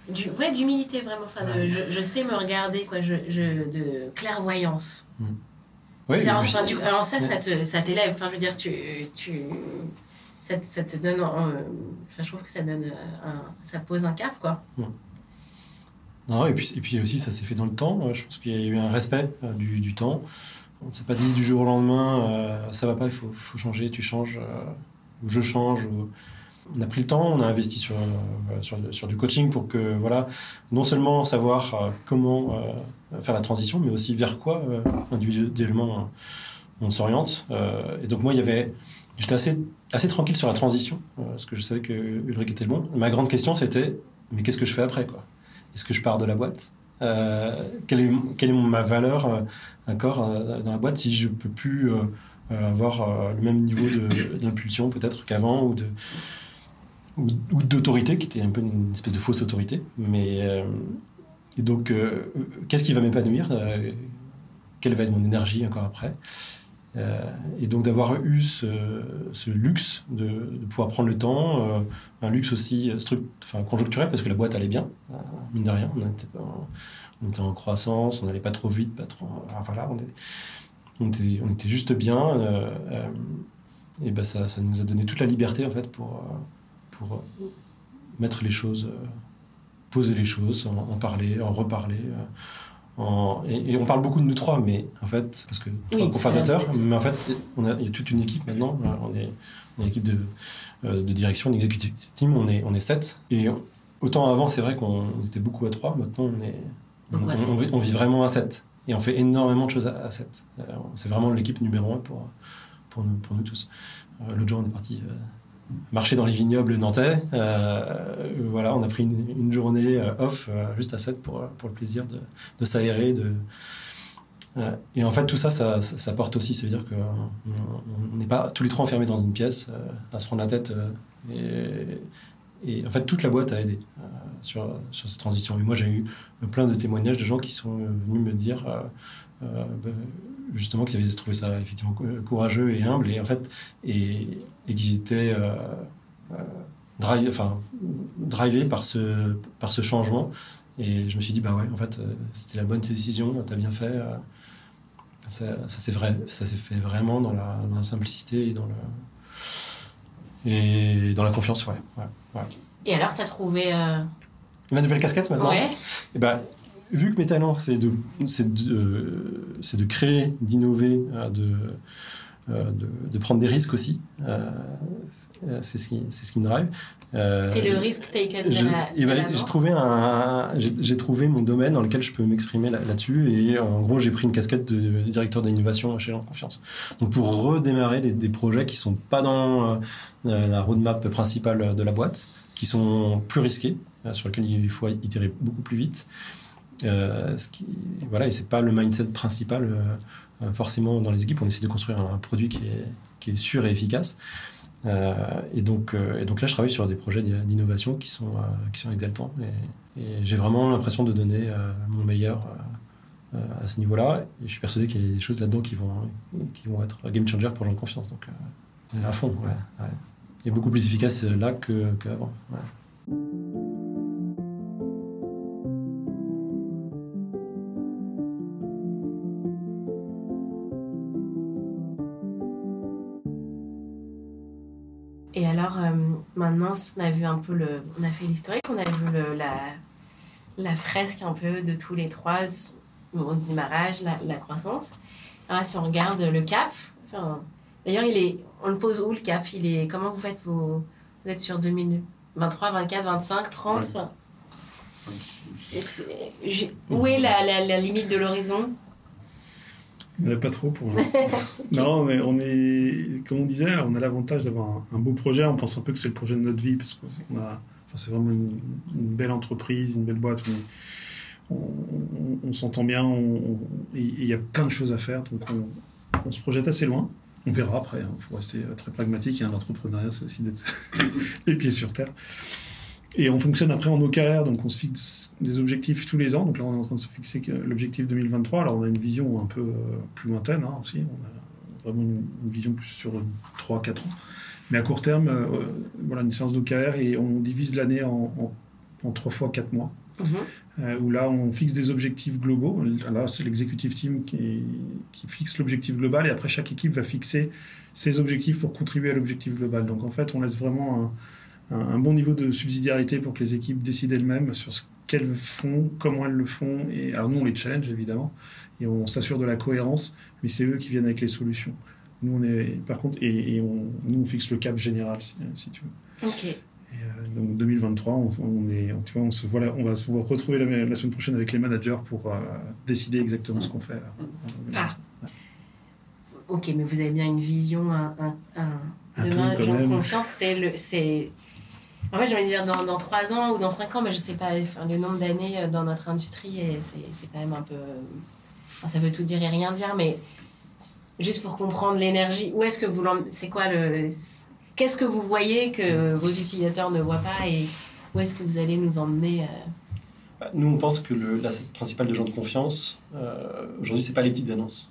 Du, ouais, d'humilité vraiment. Enfin, de, je, je sais me regarder, quoi. Je, je, de clairvoyance. Enfin, puis- du- alors ça, ça te- ça t'élève. Enfin, je veux dire, tu, tu, ça, ça te donne. un- enfin, je trouve que ça donne un, ça pose un cap, quoi. Non, et puis, et puis aussi, ça s'est fait dans le temps. Euh, Je pense qu'il y a eu un respect euh, du, du temps. On ne s'est pas dit du jour au lendemain, euh, ça va pas, il faut, changer, tu changes, euh, ou je change. On a pris le temps, on a investi sur, euh, du coaching pour que, voilà, non seulement savoir euh, comment faire la transition, mais aussi vers quoi individuellement on s'oriente. Et donc, moi. J'étais assez, tranquille sur la transition, parce que je savais que Ulrich était le bon. Ma grande question, c'était mais qu'est-ce que je fais après, est-ce que je pars de la boîte? Euh, quelle, est, ma valeur euh, encore euh, dans la boîte si je peux plus avoir le même niveau d'impulsion peut-être qu'avant ou d'autorité qui était un peu une espèce de fausse autorité mais donc qu'est-ce qui va m'épanouir quelle va être mon énergie encore après Euh, et donc d'avoir eu ce, luxe de, pouvoir prendre le temps, euh, un luxe aussi conjoncturel parce que la boîte allait bien, euh, mine de rien, on était, en, croissance, on n'allait pas trop vite, pas trop, voilà, on, était, juste bien, et ben ça, nous a donné toute la liberté en fait pour, mettre les choses, poser les choses, en parler, en reparler. En- et, et on parle beaucoup de nous trois, mais en fait, parce que Oui, que- mais en fait, on a, il y a toute une équipe maintenant. euh, On est, on est une équipe de, euh, de direction, d'executive team, on est, on est sept. Et autant avant, c'est vrai qu'on était beaucoup à trois, maintenant on est, on, vit, on vit vraiment à sept. Et on fait énormément de choses à, à sept. Euh, c'est vraiment l'équipe numéro un pour, pour, nous, pour nous tous. Euh, L'autre jour, on est parti euh, marcher dans les vignobles nantais. Euh, voilà, on a pris une, journée euh, off euh, juste à 7 pour, pour le plaisir de, de s'aérer. De... Et en fait, tout ça, ça, ça, porte aussi. Ça veut dire qu'on n'est pas tous les trois enfermés dans une pièce à se prendre la tête. et, et en fait, toute la boîte a aidé sur, sur cette transition. Et moi, j'ai eu plein de témoignages de gens qui sont venus me dire justement qu'ils avaient trouvé ça effectivement cou- courageux et humble. Et en fait, et, et qu'ils étaient euh, euh, drive, enfin, drivés par ce, par ce changement. Et je me suis dit, bah ouais, en fait, euh, c'était la bonne décision, t'as bien fait. ça, ça s'est vrai, ça s'est fait vraiment dans la, dans la simplicité et dans le et dans la confiance, ouais. ouais, ouais. Et alors, t'as trouvé. Ma nouvelle casquette maintenant? Ouais. Eh ben, vu que mes talents, c'est de, c'est de, euh, c'est de créer, d'innover, euh, de, euh, de, de prendre des risques aussi. C'est- c'est ce qui, c'est ce qui me drive. T'es le risk taken de la. ben, j'ai trouvé un, mon domaine dans lequel je peux m'exprimer là- là-dessus et en gros j'ai pris une casquette de, directeur d'innovation chez Jean Confiance. Donc pour redémarrer des, des projets qui sont pas dans la roadmap principale de la boîte, qui sont plus risqués, sur lesquels il faut itérer beaucoup plus vite. Euh, ce qui, voilà, et c'est pas le mindset principal euh, euh, forcément dans les équipes. On essaie de construire un, produit qui est, sûr et efficace. Et, donc, et donc là, je travaille sur des projets d'innovation qui sont, qui sont exaltants. Et, et j'ai vraiment l'impression de donner mon meilleur à ce niveau-là. Et je suis persuadé qu'il y a des choses là-dedans qui vont, qui vont être game changer pour gens de confiance. Donc, à fond, ouais, ouais. Est beaucoup plus efficace là qu'avant. Maintenant, on a vu un peu le. On a fait l'historique, on a vu le- la, la fresque un peu de tous les trois, au démarrage, la, la croissance. Alors là, si on regarde le cap, enfin, d'ailleurs, il est, on le pose où le cap? Il est, Comment vous faites vos. Vous êtes sur 2023, 24, 25, 30 Ouais. enfin, j'ai- Où est la, la- la limite de l'horizon? Il n'y en a pas trop pour l'instant. non, mais on est, comme on disait, on a l'avantage d'avoir un, un beau projet. On pense un peu que c'est le projet de notre vie parce qu'on a, enfin, c'est vraiment une, une belle entreprise, une belle boîte. On, on- on- on s'entend bien, il y a plein de choses à faire. Donc on, se projette assez loin. On verra après. Il faut rester très pragmatique. Et l'entrepreneuriat, c'est aussi d'être les pieds sur terre. Et on fonctionne après en OKR, donc on se fixe des objectifs tous les ans. Donc là, on est en train de se fixer l'objectif 2023. Alors on a une vision un peu euh, plus lointaine hein, aussi. On a vraiment une, vision plus sur 3-4 ans. Mais à court terme, euh, voilà, une séance d'OKR et on divise l'année en, en, en 3 fois 4 mois. Mhm. Euh, où là, on fixe des objectifs globaux. Là, c'est l'executive team qui, qui fixe l'objectif global et après, chaque équipe va fixer ses objectifs pour contribuer à l'objectif global. Donc, en fait, on laisse vraiment un, un- un bon niveau de subsidiarité pour que les équipes décident elles-mêmes sur ce qu'elles font, comment elles le font. Et, alors, nous, on les challenge, évidemment, et on s'assure de la cohérence, mais c'est eux qui viennent avec les solutions. Nous, on est, par contre, et, et on, nous, on fixe le cap général, si, si tu veux. Ok. Et, euh, donc 2023, on, on est, tu vois, on se voit là- on va se retrouver la, la semaine prochaine avec les managers pour euh, décider exactement ce qu'on fait. euh, 2023. Ok, mais vous avez bien une vision, un, un, un- demain, confiance, c'est le, c'est. En fait, j'ai envie de dire dans, dans 3 ans ou dans 5 ans, mais je sais pas, le nombre d'années euh, dans notre industrie, et c'est, quand même un peu. enfin, ça veut tout dire et rien dire, mais juste pour comprendre l'énergie, où est-ce que vous C'est quoi le. Qu'est-ce que vous voyez que vos utilisateurs ne voient pas et où est-ce que vous allez nous emmener euh, Bah, Nous, on pense que l'asset principal de gens de confiance, euh, aujourd'hui, c'est pas les petites annonces.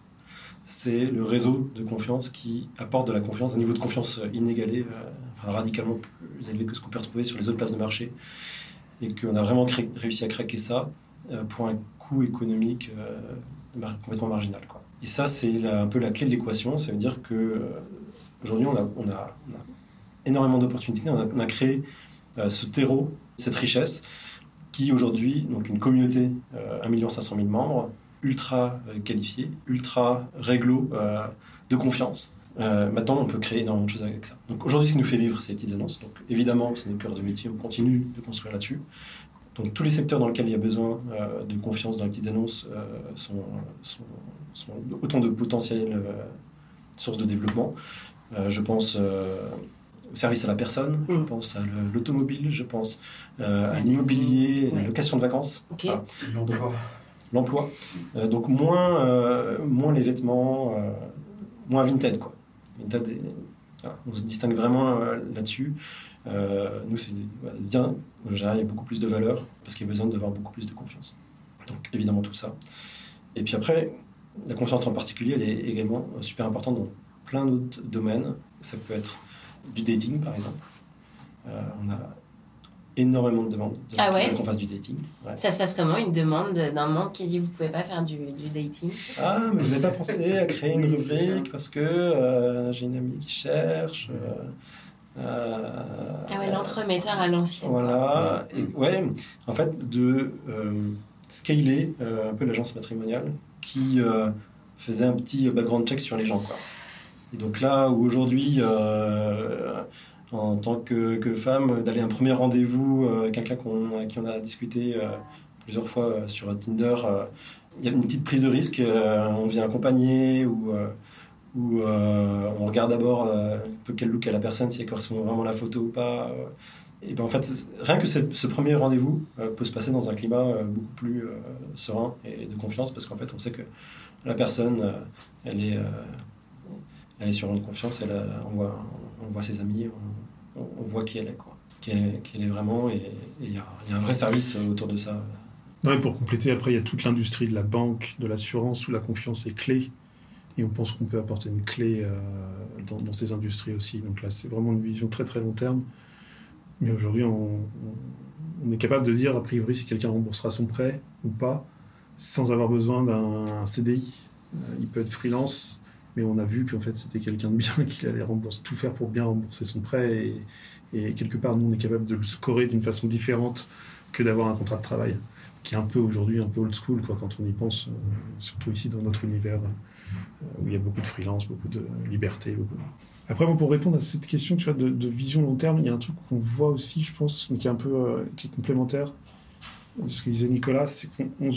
C'est le réseau de confiance qui apporte de la confiance, un niveau de confiance inégalé, euh, enfin, radicalement plus élevé que ce qu'on peut retrouver sur les autres places de marché. Et qu'on a vraiment réussi à craquer ça euh, pour un coût économique euh, complètement marginal. Et ça, c'est un peu la clé de l'équation. Ça veut dire que euh, aujourd'hui, on a, on, a, énormément d'opportunités. On a, on a créé ce terreau, cette richesse qui aujourd'hui, donc une communauté, euh, 1 500 000 membres, ultra euh, qualifiés, ultra réglo, euh, de confiance. Euh, maintenant, on peut créer énormément de choses avec ça. Donc aujourd'hui, ce qui nous fait vivre, c'est les petites annonces. Donc évidemment, c'est notre cœur de métier, on continue de construire là-dessus. Donc tous les secteurs dans lesquels il y a besoin euh, de confiance dans les petites annonces euh, sont, sont, sont autant de potentielles euh, sources de développement. Euh, je pense euh, au service à la personne, je Mm. pense à le- l'automobile, je pense euh, à Ouais. l'immobilier, la Ouais. location de vacances, Ok. L'emploi. L'emploi. Euh, donc moins, euh, moins les vêtements, euh, moins Vinted. Quoi. On se distingue vraiment là-dessus. Nous, c'est bien, il y a beaucoup plus de valeur parce qu'il y a besoin d'avoir beaucoup plus de confiance. Donc évidemment tout ça. Et puis après, la confiance en particulier, elle est également super importante dans plein d'autres domaines. Ça peut être du dating, par exemple. Énormément de demandes de Ah ouais qu'on fasse du dating. Ouais. Ça se passe comment Une demande d'un membre qui dit vous pouvez pas faire du, du dating? Ah, mais vous n'avez pas pensé à créer une rubrique parce que euh, j'ai une amie qui cherche. euh, euh, Ah ouais, l'entremetteur à l'ancienne. Voilà. Et, ouais, en fait, de scaler un peu l'agence matrimoniale qui faisait un petit background check sur les gens. Quoi. Et donc là où aujourd'hui, en tant que, femme, d'aller à un premier rendez-vous, euh, quelqu'un qu'on, avec qui on a discuté euh, plusieurs fois euh, sur Tinder, il y a une petite prise de risque, on vient accompagner ou, ou euh, on regarde d'abord quel look a la personne, si elle correspond vraiment à la photo ou pas. et ben en fait, rien que ce, premier rendez-vous peut se passer dans un climat beaucoup plus serein et de confiance parce qu'en fait, on sait que la personne, elle est, elle est sur une confiance, elle on, voit, on voit ses amis, on- voit qui elle est, quoi. Qui elle, est- vraiment, et il y, a- un vrai service autour de ça. Non, pour compléter, après, il y a toute l'industrie de la banque, de l'assurance, où la confiance est clé. Et on pense qu'on peut apporter une clé euh, dans, dans, ces industries aussi. Donc là, c'est vraiment une vision très très long terme. Mais aujourd'hui, on, on, est capable de dire, a priori, si quelqu'un remboursera son prêt ou pas, sans avoir besoin d'un CDI. Euh, il peut être freelance, mais on a vu qu'en fait, c'était quelqu'un de bien, qu'il allait rembourser, tout faire pour bien rembourser son prêt. Et, quelque part, nous, on est capable de le scorer d'une façon différente que d'avoir un contrat de travail qui est un peu aujourd'hui un peu old school quoi, quand on y pense, euh, surtout ici dans notre univers euh, où il y a beaucoup de freelance, beaucoup de liberté. Après, bon, pour répondre à cette question de, vision long terme, il y a un truc qu'on voit aussi, je pense, qui est un peu euh, qui est complémentaire de ce que disait Nicolas, c'est qu'on on,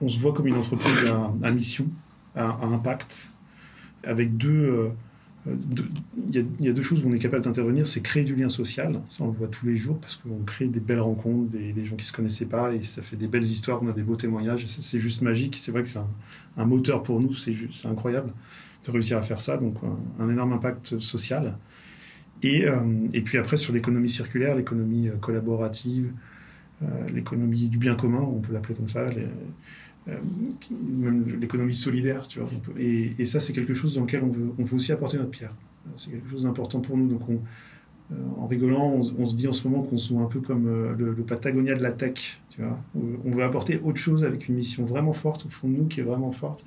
on se voit comme une entreprise à mission, à, impact, avec deux il y, a deux choses où on est capable d'intervenir, c'est créer du lien social, ça on le voit tous les jours parce qu'on crée des belles rencontres, des, gens qui se connaissaient pas et ça fait des belles histoires, on a des beaux témoignages, c'est juste magique, c'est vrai que c'est un, moteur pour nous, c'est incroyable de réussir à faire ça, donc un, énorme impact social. Et, euh, et puis après sur l'économie circulaire, l'économie collaborative, euh, l'économie du bien commun, on peut l'appeler comme ça, euh, même l'économie solidaire, tu vois. Et, ça, c'est quelque chose dans lequel on veut, aussi apporter notre pierre. C'est quelque chose d'important pour nous. Donc, on, euh, en rigolant, on, se dit en ce moment qu'on se voit un peu comme euh, le, Patagonia de la tech, tu vois. On veut apporter autre chose avec une mission vraiment forte au fond de nous, qui est vraiment forte.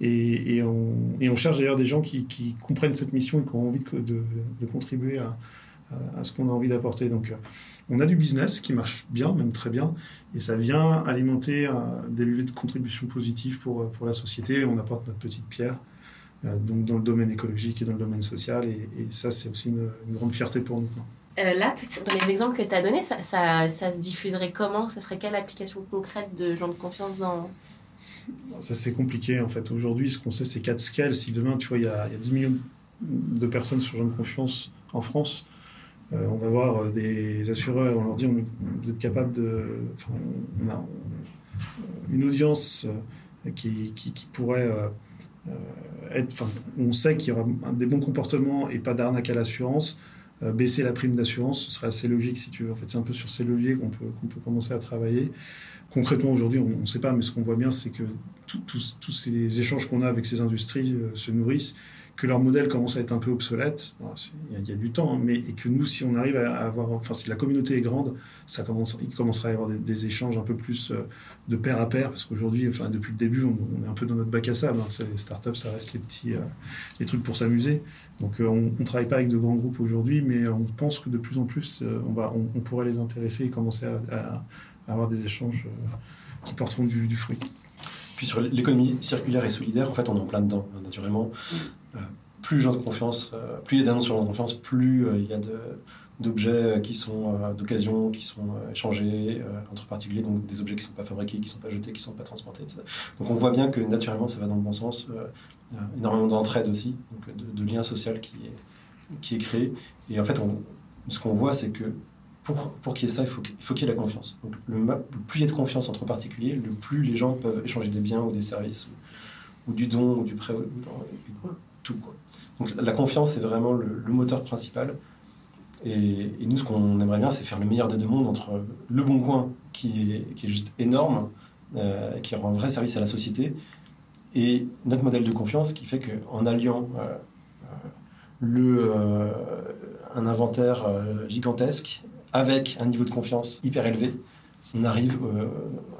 Et, on, cherche d'ailleurs des gens qui, comprennent cette mission et qui ont envie de, de contribuer à, à, ce qu'on a envie d'apporter. Donc, on a du business qui marche bien, même très bien, et ça vient alimenter euh, des levées de contribution positives pour, pour la société. On apporte notre petite pierre, euh, donc dans le domaine écologique et dans le domaine social, et, et ça, c'est aussi une, une, grande fierté pour nous. Euh, là, dans les exemples que tu as donnés, ça, ça, ça, se diffuserait comment? Ce serait quelle application concrète de gens de confiance dans... Ça, c'est compliqué, en fait. Aujourd'hui, ce qu'on sait, c'est 4 scales. Si demain, tu vois, il y, a, il y a 10 millions de personnes sur gens de confiance en France, euh, on va voir des assureurs, on leur dit on, vous êtes capable de. On a une audience qui, qui, pourrait euh, être. On sait qu'il y aura des bons comportements et pas d'arnaque à l'assurance. Euh, baisser la prime d'assurance, ce serait assez logique si tu veux. En fait, c'est un peu sur ces leviers qu'on peut, peut commencer à travailler. Concrètement, aujourd'hui, on ne sait pas, mais ce qu'on voit bien, c'est que tous ces échanges qu'on a avec ces industries euh, se nourrissent que leur modèle commence à être un peu obsolète, il y, a du temps, hein, mais et que nous, si on arrive à avoir, enfin, si la communauté est grande, ça commence, il commencera à y avoir des, échanges un peu plus de pair à pair, parce qu'aujourd'hui, enfin, depuis le début, on, est un peu dans notre bac à sable. Hein, les startups, ça reste les petits, euh, les trucs pour s'amuser. Donc, euh, on ne travaille pas avec de grands groupes aujourd'hui, mais on pense que de plus en plus, euh, on, va, on, pourrait les intéresser et commencer à, avoir des échanges qui porteront du, du fruit. Puis sur l'économie circulaire et solidaire, en fait, on est en plein dedans, naturellement. Euh, plus de confiance, euh, plus il y a d'annonces sur les gens de confiance, plus euh, il y a d'objets qui sont d'occasion, qui sont échangés entre particuliers, donc des objets qui ne sont pas fabriqués, qui ne sont pas jetés, qui ne sont pas transportés, etc. Donc on voit bien que naturellement ça va dans le bon sens. énormément d'entraide aussi, donc de, de lien social qui est, qui créé. Et en fait, ce qu'on voit, c'est que pour, pour qu'il y ait ça, il faut qu'il qu y ait la confiance. Donc, le, le, plus il y a de confiance entre particuliers, le plus les gens peuvent échanger des biens ou des services, ou, du don, ou du prêt, ou, Donc la confiance, c'est vraiment le, le, moteur principal. Et, nous, ce qu'on aimerait bien, c'est faire le meilleur des deux mondes entre le bon coin, qui est, est juste énorme, euh, qui rend un vrai service à la société, et notre modèle de confiance qui fait qu'en alliant euh, le, euh, un inventaire gigantesque avec un niveau de confiance hyper élevé, on arrive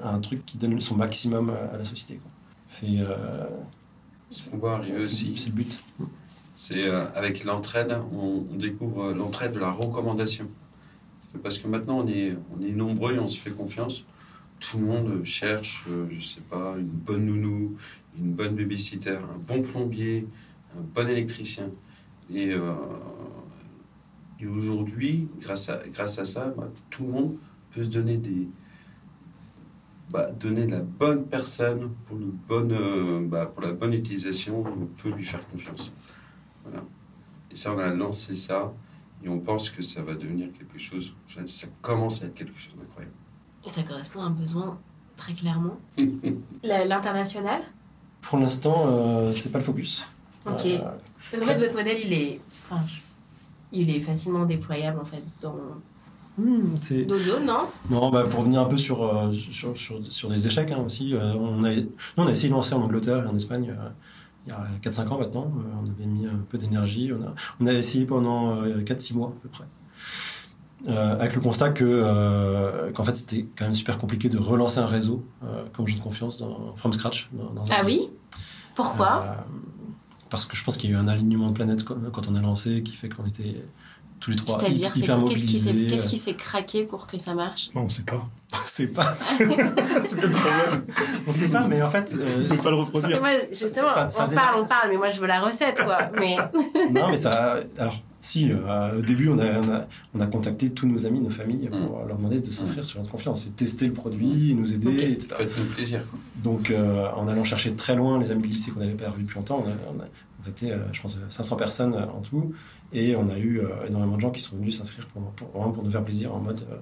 à un truc qui donne son maximum à la société. C'est ce qu'on voit arriver aussi. C'est le but. C'est euh, avec l'entraide, on, on, découvre l'entraide de la recommandation. Parce que maintenant, on est, on est nombreux et on se fait confiance. Tout le monde cherche, euh, je sais pas, une bonne nounou, une bonne babysitter, un bon plombier, un bon électricien. Et euh, et aujourd'hui, grâce à, grâce à ça, bah, tout le monde peut se donner des. Bah, donner la bonne personne pour, le bon, euh, bah, pour la bonne utilisation, on peut lui faire confiance. Voilà. Et ça, on a lancé ça et on pense que ça va devenir quelque chose. Ça commence à être quelque chose d'incroyable. Et ça correspond à un besoin très clairement. L'international? Pour l'instant, euh, c'est pas le focus. Ok. Euh, Parce qu'en fait, votre modèle, il est. Enfin, il est facilement déployable en fait dans C'est- Dozo, non? Non, bah, pour revenir un peu sur, euh, sur, sur, sur des échecs hein, aussi, euh, on, a, nous on a essayé de lancer en Angleterre et en Espagne euh, il y a 4-5 ans maintenant. Euh, on avait mis un peu d'énergie. On a, on a essayé pendant euh, 4-6 mois à peu près. Avec le constat que, qu'en fait c'était quand même super compliqué de relancer un réseau comme jeu de confiance dans, from scratch. Dans, dans un Ah pays. oui Pourquoi? Parce que je pense qu'il y a eu un alignement de planètes quand quand on a lancé qui fait qu'on était tous les trois C'est-à-dire, c'est Qu'est-ce qui s'est qu'est-ce qui s'est craqué pour que ça marche? Non, on sait pas. C'est pas. c'est pas le problème. On sait pas, mais en fait. euh, On peut pas le reproduire. Parce que moi, justement, ça- ça on parle, on parle, mais moi je veux la recette, quoi. Mais non, mais ça. Alors, si, euh, au début, on a, on, a, on a contacté tous nos amis, nos familles, pour leur demander de s'inscrire sur notre confiance et tester le produit, nous aider, Ok. etc. Faites-nous plaisir. quoi. Donc, euh, en allant chercher très loin les amis de lycée qu'on n'avait pas revus depuis longtemps, on a, on a contacté, euh, je pense, 500 personnes euh, en tout. Et on a eu euh, énormément de gens qui sont venus s'inscrire pour, pour, vraiment pour nous faire plaisir en mode. euh,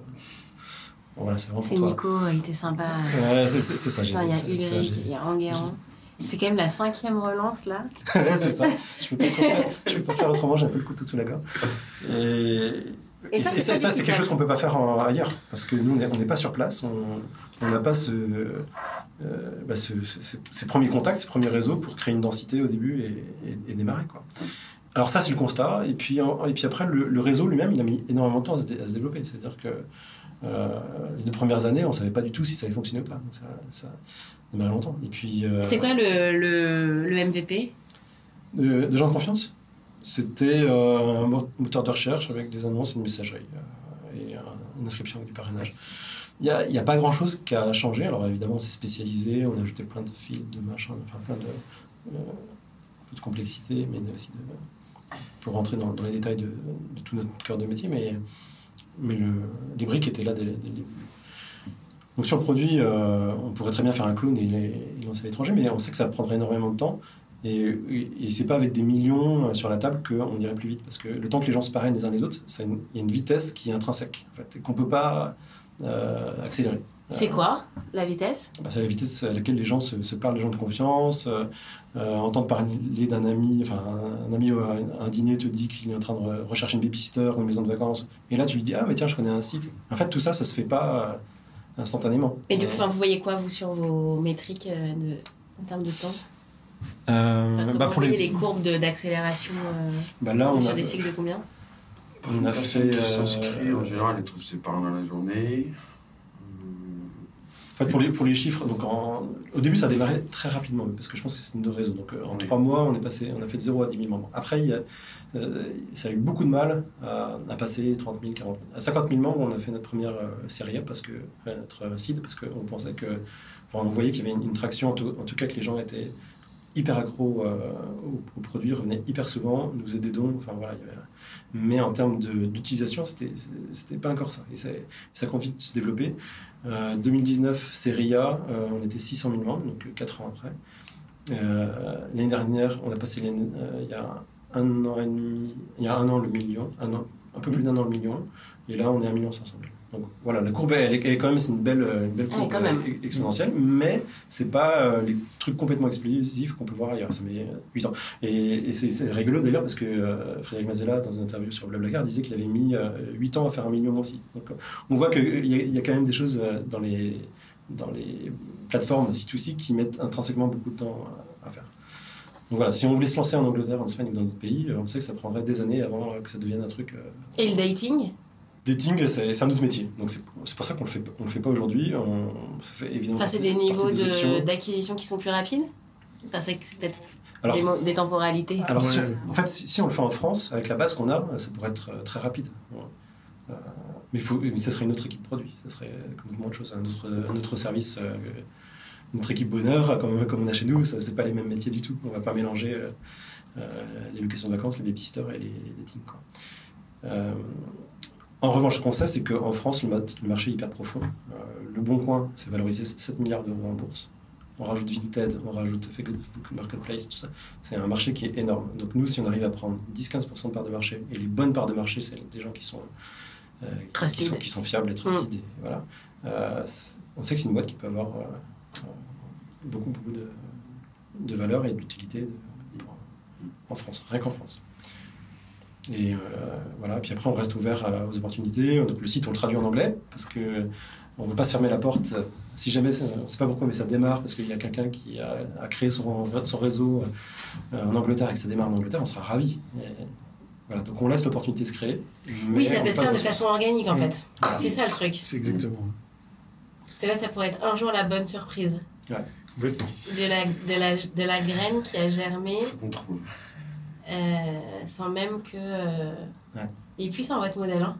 bon, voilà, c'est vraiment pour toi. Nico, il était sympa. C'est ça, il y a Ulrich, il y a Enguerrand. C'est quand même la cinquième relance là. ouais, c'est ça. Je peux pas faire, je peux pas faire autrement, j'ai un peu le couteau sous la gorge. Et, ça, c'est- quelque chose qu'on peut pas faire en- ailleurs. Parce que nous, on n'est pas sur place, on n'a pas ce, euh, bah, ce- ce- ce- ces premiers contacts, ces premiers réseaux pour créer une densité au début et, et- et démarrer. Quoi. Alors, ça, c'est le constat. Et puis, et puis après, le, le réseau lui-même, il a mis énormément de temps à se, dé- à se développer. C'est-à-dire que euh, les deux premières années, on ne savait pas du tout si ça allait fonctionner ou pas. Donc, ça, ça a démarré longtemps. Et puis. euh, C'était quoi le, le, le MVP de, de gens de confiance C'était euh, un mo- moteur de recherche avec des annonces et une messagerie et un- une inscription avec du parrainage. Il n'y a, a pas grand-chose qui a changé. Alors évidemment, on s'est spécialisé, on a ajouté plein de fils, de machins, enfin plein de, de complexité, mais aussi de, pour rentrer dans, les détails de, tout notre cœur de métier. Mais, mais le, les briques étaient là. Donc sur le produit, euh, on pourrait très bien faire un clone et et lancer à l'étranger, mais on sait que ça prendrait énormément de temps. Et, et, et c'est pas avec des millions euh, sur la table qu'on irait plus vite. Parce que le temps que les gens se parrainent les uns les autres, il y a une vitesse qui est intrinsèque, en fait, qu'on peut pas euh, accélérer. C'est quoi la vitesse? Bah, C'est la vitesse à laquelle les gens se, se parlent, les gens de confiance, euh, euh, entendre parler d'un ami, enfin un, un ami à un, dîner te dit qu'il est en train de re- rechercher une babysitter ou une maison de vacances, et là tu lui dis ah mais tiens je connais un site. En fait tout ça ça se fait pas euh, instantanément. Et du coup, Euh, enfin, vous voyez quoi vous sur vos métriques euh, de, en termes de temps? Euh, Enfin, bah, pour les, les courbes de- d'accélération euh, bah, là on sur a, des cycles de combien? On Une a personne fait, qui euh, s'inscrit, en général, elle trouve ses parents dans la journée. En fait, pour les, pour les chiffres, donc en- au début, ça a démarré très rapidement, parce que je pense que c'est notre réseau. Donc, euh, en Oui. trois mois, on est passé, on a fait de 0 à 10 000 membres. Après, il y a, euh, ça a eu beaucoup de mal à, à passer 30 000, 40 000. À 50 000 membres, on a fait notre première euh, série parce que, notre seed, parce qu'on pensait que, enfin, on voyait qu'il y avait une, une traction, en tout, en tout cas que les gens étaient hyper accros euh, au, au produit, revenaient hyper souvent, nous faisaient des dons, enfin voilà. avait- mais en termes d'utilisation, c'était c'était pas encore ça. Et ça, ça continue de se développer. Euh, 2019, c'est RIA, euh, on était 600 000 membres, donc 4 ans après. Euh, L'année dernière, on a passé euh, il y a un an et demi, il y a un an le million, un, an, un peu plus d'un an le million, et là on est à 1 500 000. Donc voilà, la courbe, elle est, elle est quand même, c'est une belle, euh, une belle Ouais, courbe euh, exponentielle, mais c'est pas euh, les trucs complètement explosifs qu'on peut voir ailleurs. Ça met euh, 8 ans. Et, et c'est rigolo d'ailleurs parce que euh, Frédéric Mazella, dans une interview sur Blablacar, disait qu'il avait mis euh, 8 ans à faire un million aussi. Donc on voit qu'il y, a- il y a quand même des choses dans les, dans les plateformes C2C qui mettent intrinsèquement beaucoup de temps à, à faire. Donc voilà, si on voulait se lancer en Angleterre, en Espagne ou dans d'autres pays, on sait que ça prendrait des années avant que ça devienne un truc. Et le dating? Dating, c'est c'est un autre métier. Donc c'est c'est pour ça qu'on le fait, on le fait pas aujourd'hui. On ça fait évidemment. Enfin, c'est des niveaux de- d'acquisition qui sont plus rapides Enfin, c'est c'est peut-être Alors- des, temporalités. Alors, si Ouais. en fait, si, si on le fait en France, avec la base qu'on a, ça pourrait être euh, très rapide. Euh, mais, il faut, mais ça serait une autre équipe produit. Ça serait complètement autre chose. Un autre, un autre service, euh, notre équipe bonheur, comme, comme on a chez nous, ça c'est pas les mêmes métiers du tout. On va pas mélanger euh, euh, les locations de vacances, les babysitters et les, les teams. Quoi. Euh, en revanche, ce qu'on sait, c'est qu'en France, le, marché est hyper profond. Euh, le Bon Coin, c'est valorisé 7 milliards d'euros en bourse. On rajoute Vinted, on rajoute Facebook Marketplace, tout ça. C'est un marché qui est énorme. Donc nous, si on arrive à prendre 10-15% de parts de marché, et les bonnes parts de marché, c'est des gens qui sont, euh, qui, sont, qui sont fiables et trusted, et voilà. Euh, on sait que c'est une boîte qui peut avoir beaucoup, beaucoup de, de valeur et d'utilité en France, rien qu'en France. Et euh, voilà. Puis après, on reste ouvert à- aux opportunités. Donc le site, on le traduit en anglais parce que on ne veut pas se fermer la porte. Si jamais, on ne sait pas pourquoi, mais ça démarre parce qu'il y a quelqu'un qui a, a créé son, son réseau euh, en Angleterre et que ça démarre en Angleterre, on sera ravis. Et Voilà, donc on laisse l'opportunité se créer. Oui, ça peut se faire de façon organique en Mm. fait. Voilà. C'est ça le truc. C'est exactement. C'est là, ça pourrait être un jour la bonne surprise. Complètement. De la, de la, de la graine qui a germé Faut qu'on trouve. Euh, sans même que. euh, Ouais. Il est puissant votre modèle. Hein.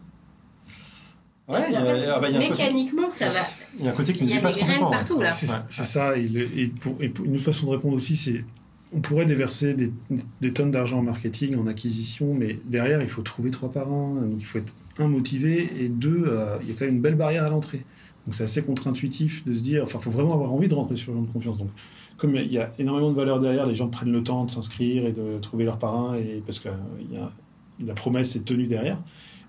Ouais, il y a, ah bah, il y a un côté, Mécaniquement, ça va. il y a un côté qui Il nous y a dépasse complètement. partout là. C'est Ouais. ça. Et, le- et pour, et pour- une façon de répondre aussi, c'est on pourrait déverser des, des tonnes d'argent en marketing, en acquisition, mais derrière, il faut trouver trois par un. Donc, il faut être un motivé et deux, euh, il y a quand même une belle barrière à l'entrée. Donc, c'est assez contre-intuitif de se dire, enfin, il faut vraiment avoir envie de rentrer sur le genre de confiance. Donc, comme il y a énormément de valeur derrière, les gens prennent le temps de s'inscrire et de trouver leur parrain, et, parce que euh, la promesse est tenue derrière.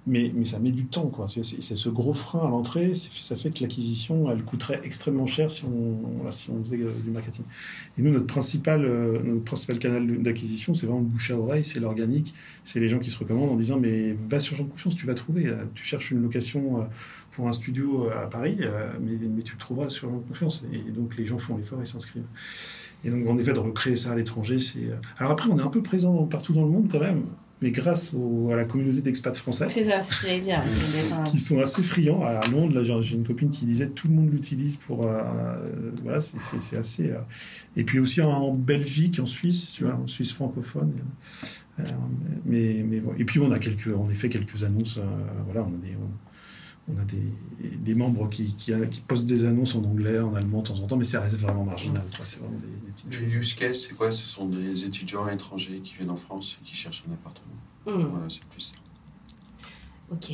Mais, mais ça met du temps. C'est ce gros frein à l'entrée, ça fait que l'acquisition, elle coûterait extrêmement cher si on, si on faisait euh, du marketing. Et nous, notre principal, euh, notre principal canal d'acquisition, c'est vraiment le bouche à oreille, c'est l'organique, c'est les gens qui se recommandent en disant mais va sur Jean Confiance, tu vas trouver. Euh, Tu cherches une location pour un studio à Paris, mais, mais tu le trouveras sur Jean Confiance. Et donc les gens font l'effort et s'inscrivent. Et donc en effet, de recréer ça à l'étranger, c'est. Alors après, on est un peu présent partout dans le monde quand même, mais grâce au- à la communauté d'expats français C'est ça, ce que j'allais dire. Qui sont assez friands. À Londres, là, j'ai une copine qui disait tout le monde l'utilise pour. euh, voilà, c'est- assez. euh, Et puis aussi en Belgique, en Suisse, tu vois, en Suisse francophone. euh, mais, mais. Et puis on a quelques, en effet quelques annonces. voilà, on a des. on- on a des, des membres qui, qui, qui postent des annonces en anglais, en allemand de temps en temps, mais ça reste vraiment marginal. quoi. C'est vraiment des, des petites choses. Le use case, c'est quoi? Ce sont des étudiants étrangers qui viennent en France et qui cherchent un appartement. Hmm. Voilà, c'est plus ça. Ok.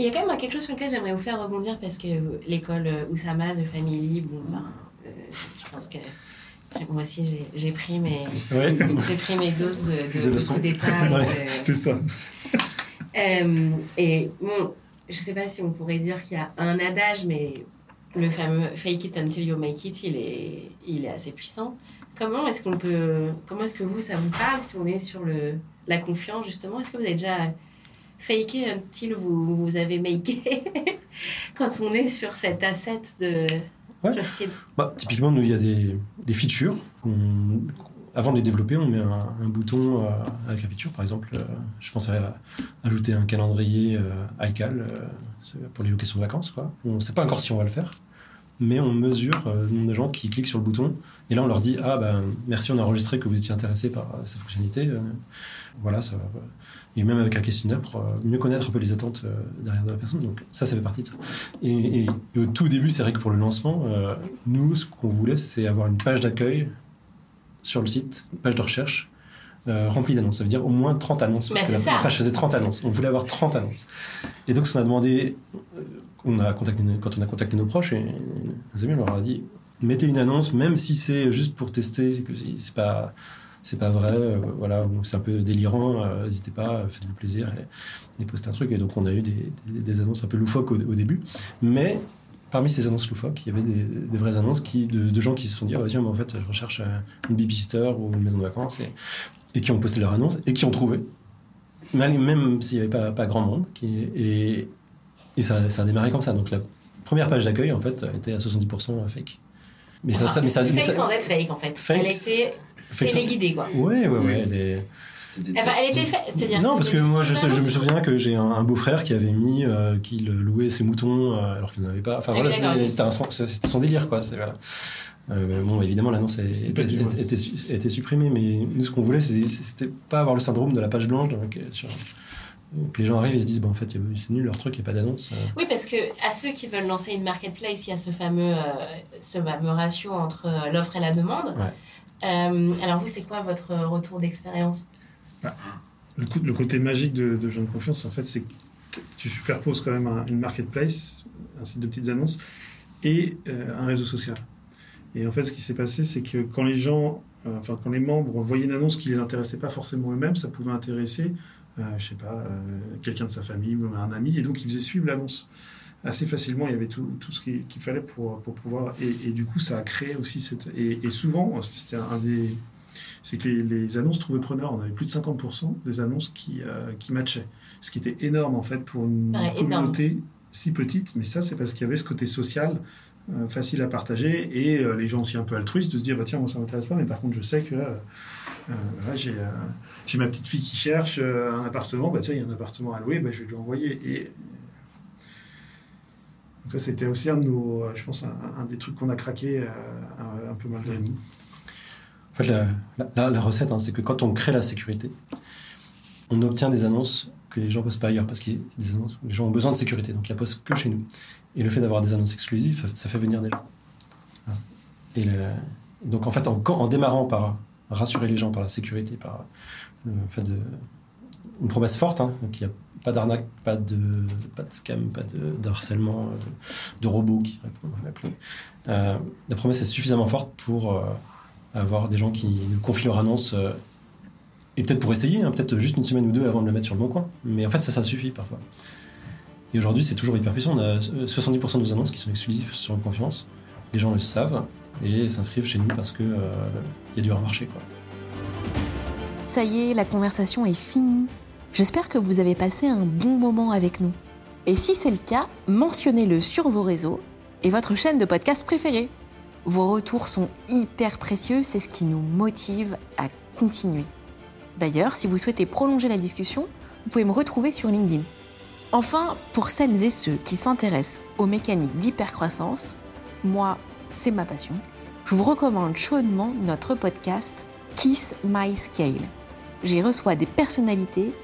Il y a quand même quelque chose sur lequel j'aimerais vous faire rebondir parce que l'école euh, Oussama, The Family, bon, ben, euh, je pense que moi aussi j'ai- j'ai pris mes Ouais. j'ai pris mes doses de, de, De leçons. coup d'État. Ouais. de- C'est ça. Euh, et bon, je sais pas si on pourrait dire qu'il y a un adage, mais le fameux fake it until you make it, il est, il est assez puissant. Comment est-ce qu'on peut, comment est-ce que vous, ça vous parle si on est sur le, la confiance justement? Est-ce que vous avez déjà faké until vous, vous avez maké quand on est sur cet asset de Ouais. trusted? Bah, typiquement, nous, il y a des, des features. qu'on- avant de les développer, on met un, bouton euh, avec la feature. Par exemple, euh, je pensais ajouter un calendrier euh, iCal euh, pour les locations de vacances. On ne sait pas encore si on va le faire, mais on mesure le nombre de gens qui cliquent sur le bouton. Et là, on leur dit Ah, ben, merci, on a enregistré que vous étiez intéressé par cette fonctionnalité. Voilà. Et même avec un questionnaire pour mieux connaître un peu les attentes derrière de la personne. Donc, ça, ça fait partie de ça. Et, et- au tout début, c'est vrai que pour le lancement, nous, ce qu'on voulait, c'est avoir une page d'accueil sur le site, une page de recherche euh, remplie d'annonces. Ça veut dire au moins 30 annonces. Parce Bah, que la, page faisait 30 annonces. On voulait avoir 30 annonces. Et donc, ce qu'on a demandé, euh, on a contacté, quand on a contacté nos proches et nos amis, on leur a dit mettez une annonce, même si c'est juste pour tester, c'est que c'est pas. C'est pas vrai, euh, voilà, c'est un peu délirant, euh, n'hésitez pas, faites-vous plaisir et, et postez un truc. Et donc on a eu des, des- des annonces un peu loufoques au, au début, mais parmi ces annonces loufoques, il y avait des, des vraies annonces qui, de, de gens qui se sont dit ah, bah, tiens, mais en fait, je recherche euh, une babysitter ou une maison de vacances et, et qui ont posté leur annonce et qui ont trouvé, même, même s'il n'y avait pas, pas grand monde. Qui, et et ça, ça a démarré comme ça. Donc la première page d'accueil, en fait, était à 70% fake. Mais ça, ça, mais ça, mais fake ça- sans être fake en fait. Fake, elle était fake sans- téléguidée quoi. Ouais, ouais, ouais. Elle est- des Enfin, elle était faite, c'est-à-dire. Non, que parce que moi, je, sais- je me souviens que j'ai un, un beau-frère qui avait mis, euh, qu'il louait ses moutons euh, alors qu'il n'en avait pas. Enfin, Ah voilà, c'était son- délire, quoi. Voilà. Euh, bon, évidemment, l'annonce était, était, était- était supprimée, mais nous, ce qu'on voulait, c'est- c'était pas avoir le syndrome de la page blanche, donc, euh, sur- que les gens arrivent et se disent, bon, en fait, c'est nul leur truc, il n'y a pas d'annonce. euh. Oui, parce que à ceux qui veulent lancer une marketplace, il y a ce fameux, euh, ce fameux ratio entre l'offre et la demande. Ouais. Euh, alors vous, c'est quoi votre retour d'expérience? Le, coup- le côté magique de, de Jeune Confiance, en fait, c'est que tu superposes quand même un- une marketplace, un site de petites annonces, et euh, un réseau social. Et en fait, ce qui s'est passé, c'est que quand les gens, euh, enfin, quand les membres voyaient une annonce qui les intéressait pas forcément eux-mêmes, ça pouvait intéresser, euh, je sais pas, quelqu'un de sa famille ou un ami, et donc ils faisaient suivre l'annonce. Assez facilement, il y avait tout, ce qu'il fallait pour, pour pouvoir. Et, du coup, ça a créé aussi cette. Et, et souvent, c'était un des c'est que les, les annonces trouvées preneurs, on avait plus de 50% des annonces qui, euh, qui matchaient. Ce qui était énorme en fait pour une Ouais, énorme. communauté si petite, mais ça c'est parce qu'il y avait ce côté social euh, facile à partager et euh, les gens aussi un peu altruistes de se dire bah, tiens moi ça m'intéresse pas mais par contre je sais que là, j'ai j'ai ma petite fille qui cherche un appartement bah tiens il y a un appartement à louer bah, je vais lui envoyer et donc ça c'était aussi un de nos je pense un, un des trucs qu'on a craqué un, un peu malgré nous En fait, la, recette, hein, c'est que quand on crée la sécurité, on obtient des annonces que les gens postent pas ailleurs parce que les gens ont besoin de sécurité, donc ils la postent que chez nous. Et le fait d'avoir des annonces exclusives, ça fait venir des gens. Donc en fait, en, démarrant par rassurer les gens par la sécurité, par une promesse forte, hein, donc n'y a pas d'arnaque, pas de, scam, pas de, harcèlement, de, de robots qui répondent. Euh, la promesse est suffisamment forte pour euh, avoir des gens qui nous confient leur annonce euh, et peut-être pour essayer, hein, peut-être juste une semaine ou deux avant de le mettre sur le bon coin. Mais en fait, ça, ça suffit parfois. Et aujourd'hui, c'est toujours hyper puissant. On a euh, 70% de nos annonces qui sont exclusives sur une confiance. Les gens le savent et s'inscrivent chez nous parce que euh, y a du remarché. Quoi. Ça y est, la conversation est finie. J'espère que vous avez passé un bon moment avec nous. Et si c'est le cas, mentionnez-le sur vos réseaux et votre chaîne de podcast préférée. Vos retours sont hyper précieux, c'est ce qui nous motive à continuer. D'ailleurs, si vous souhaitez prolonger la discussion, vous pouvez me retrouver sur LinkedIn. Enfin, pour celles et ceux qui s'intéressent aux mécaniques d'hypercroissance, moi, c'est ma passion, je vous recommande chaudement notre podcast Kiss My Scale. J'y reçois des personnalités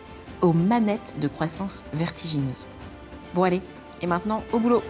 aux manettes de croissance vertigineuse. Bon allez, et maintenant au boulot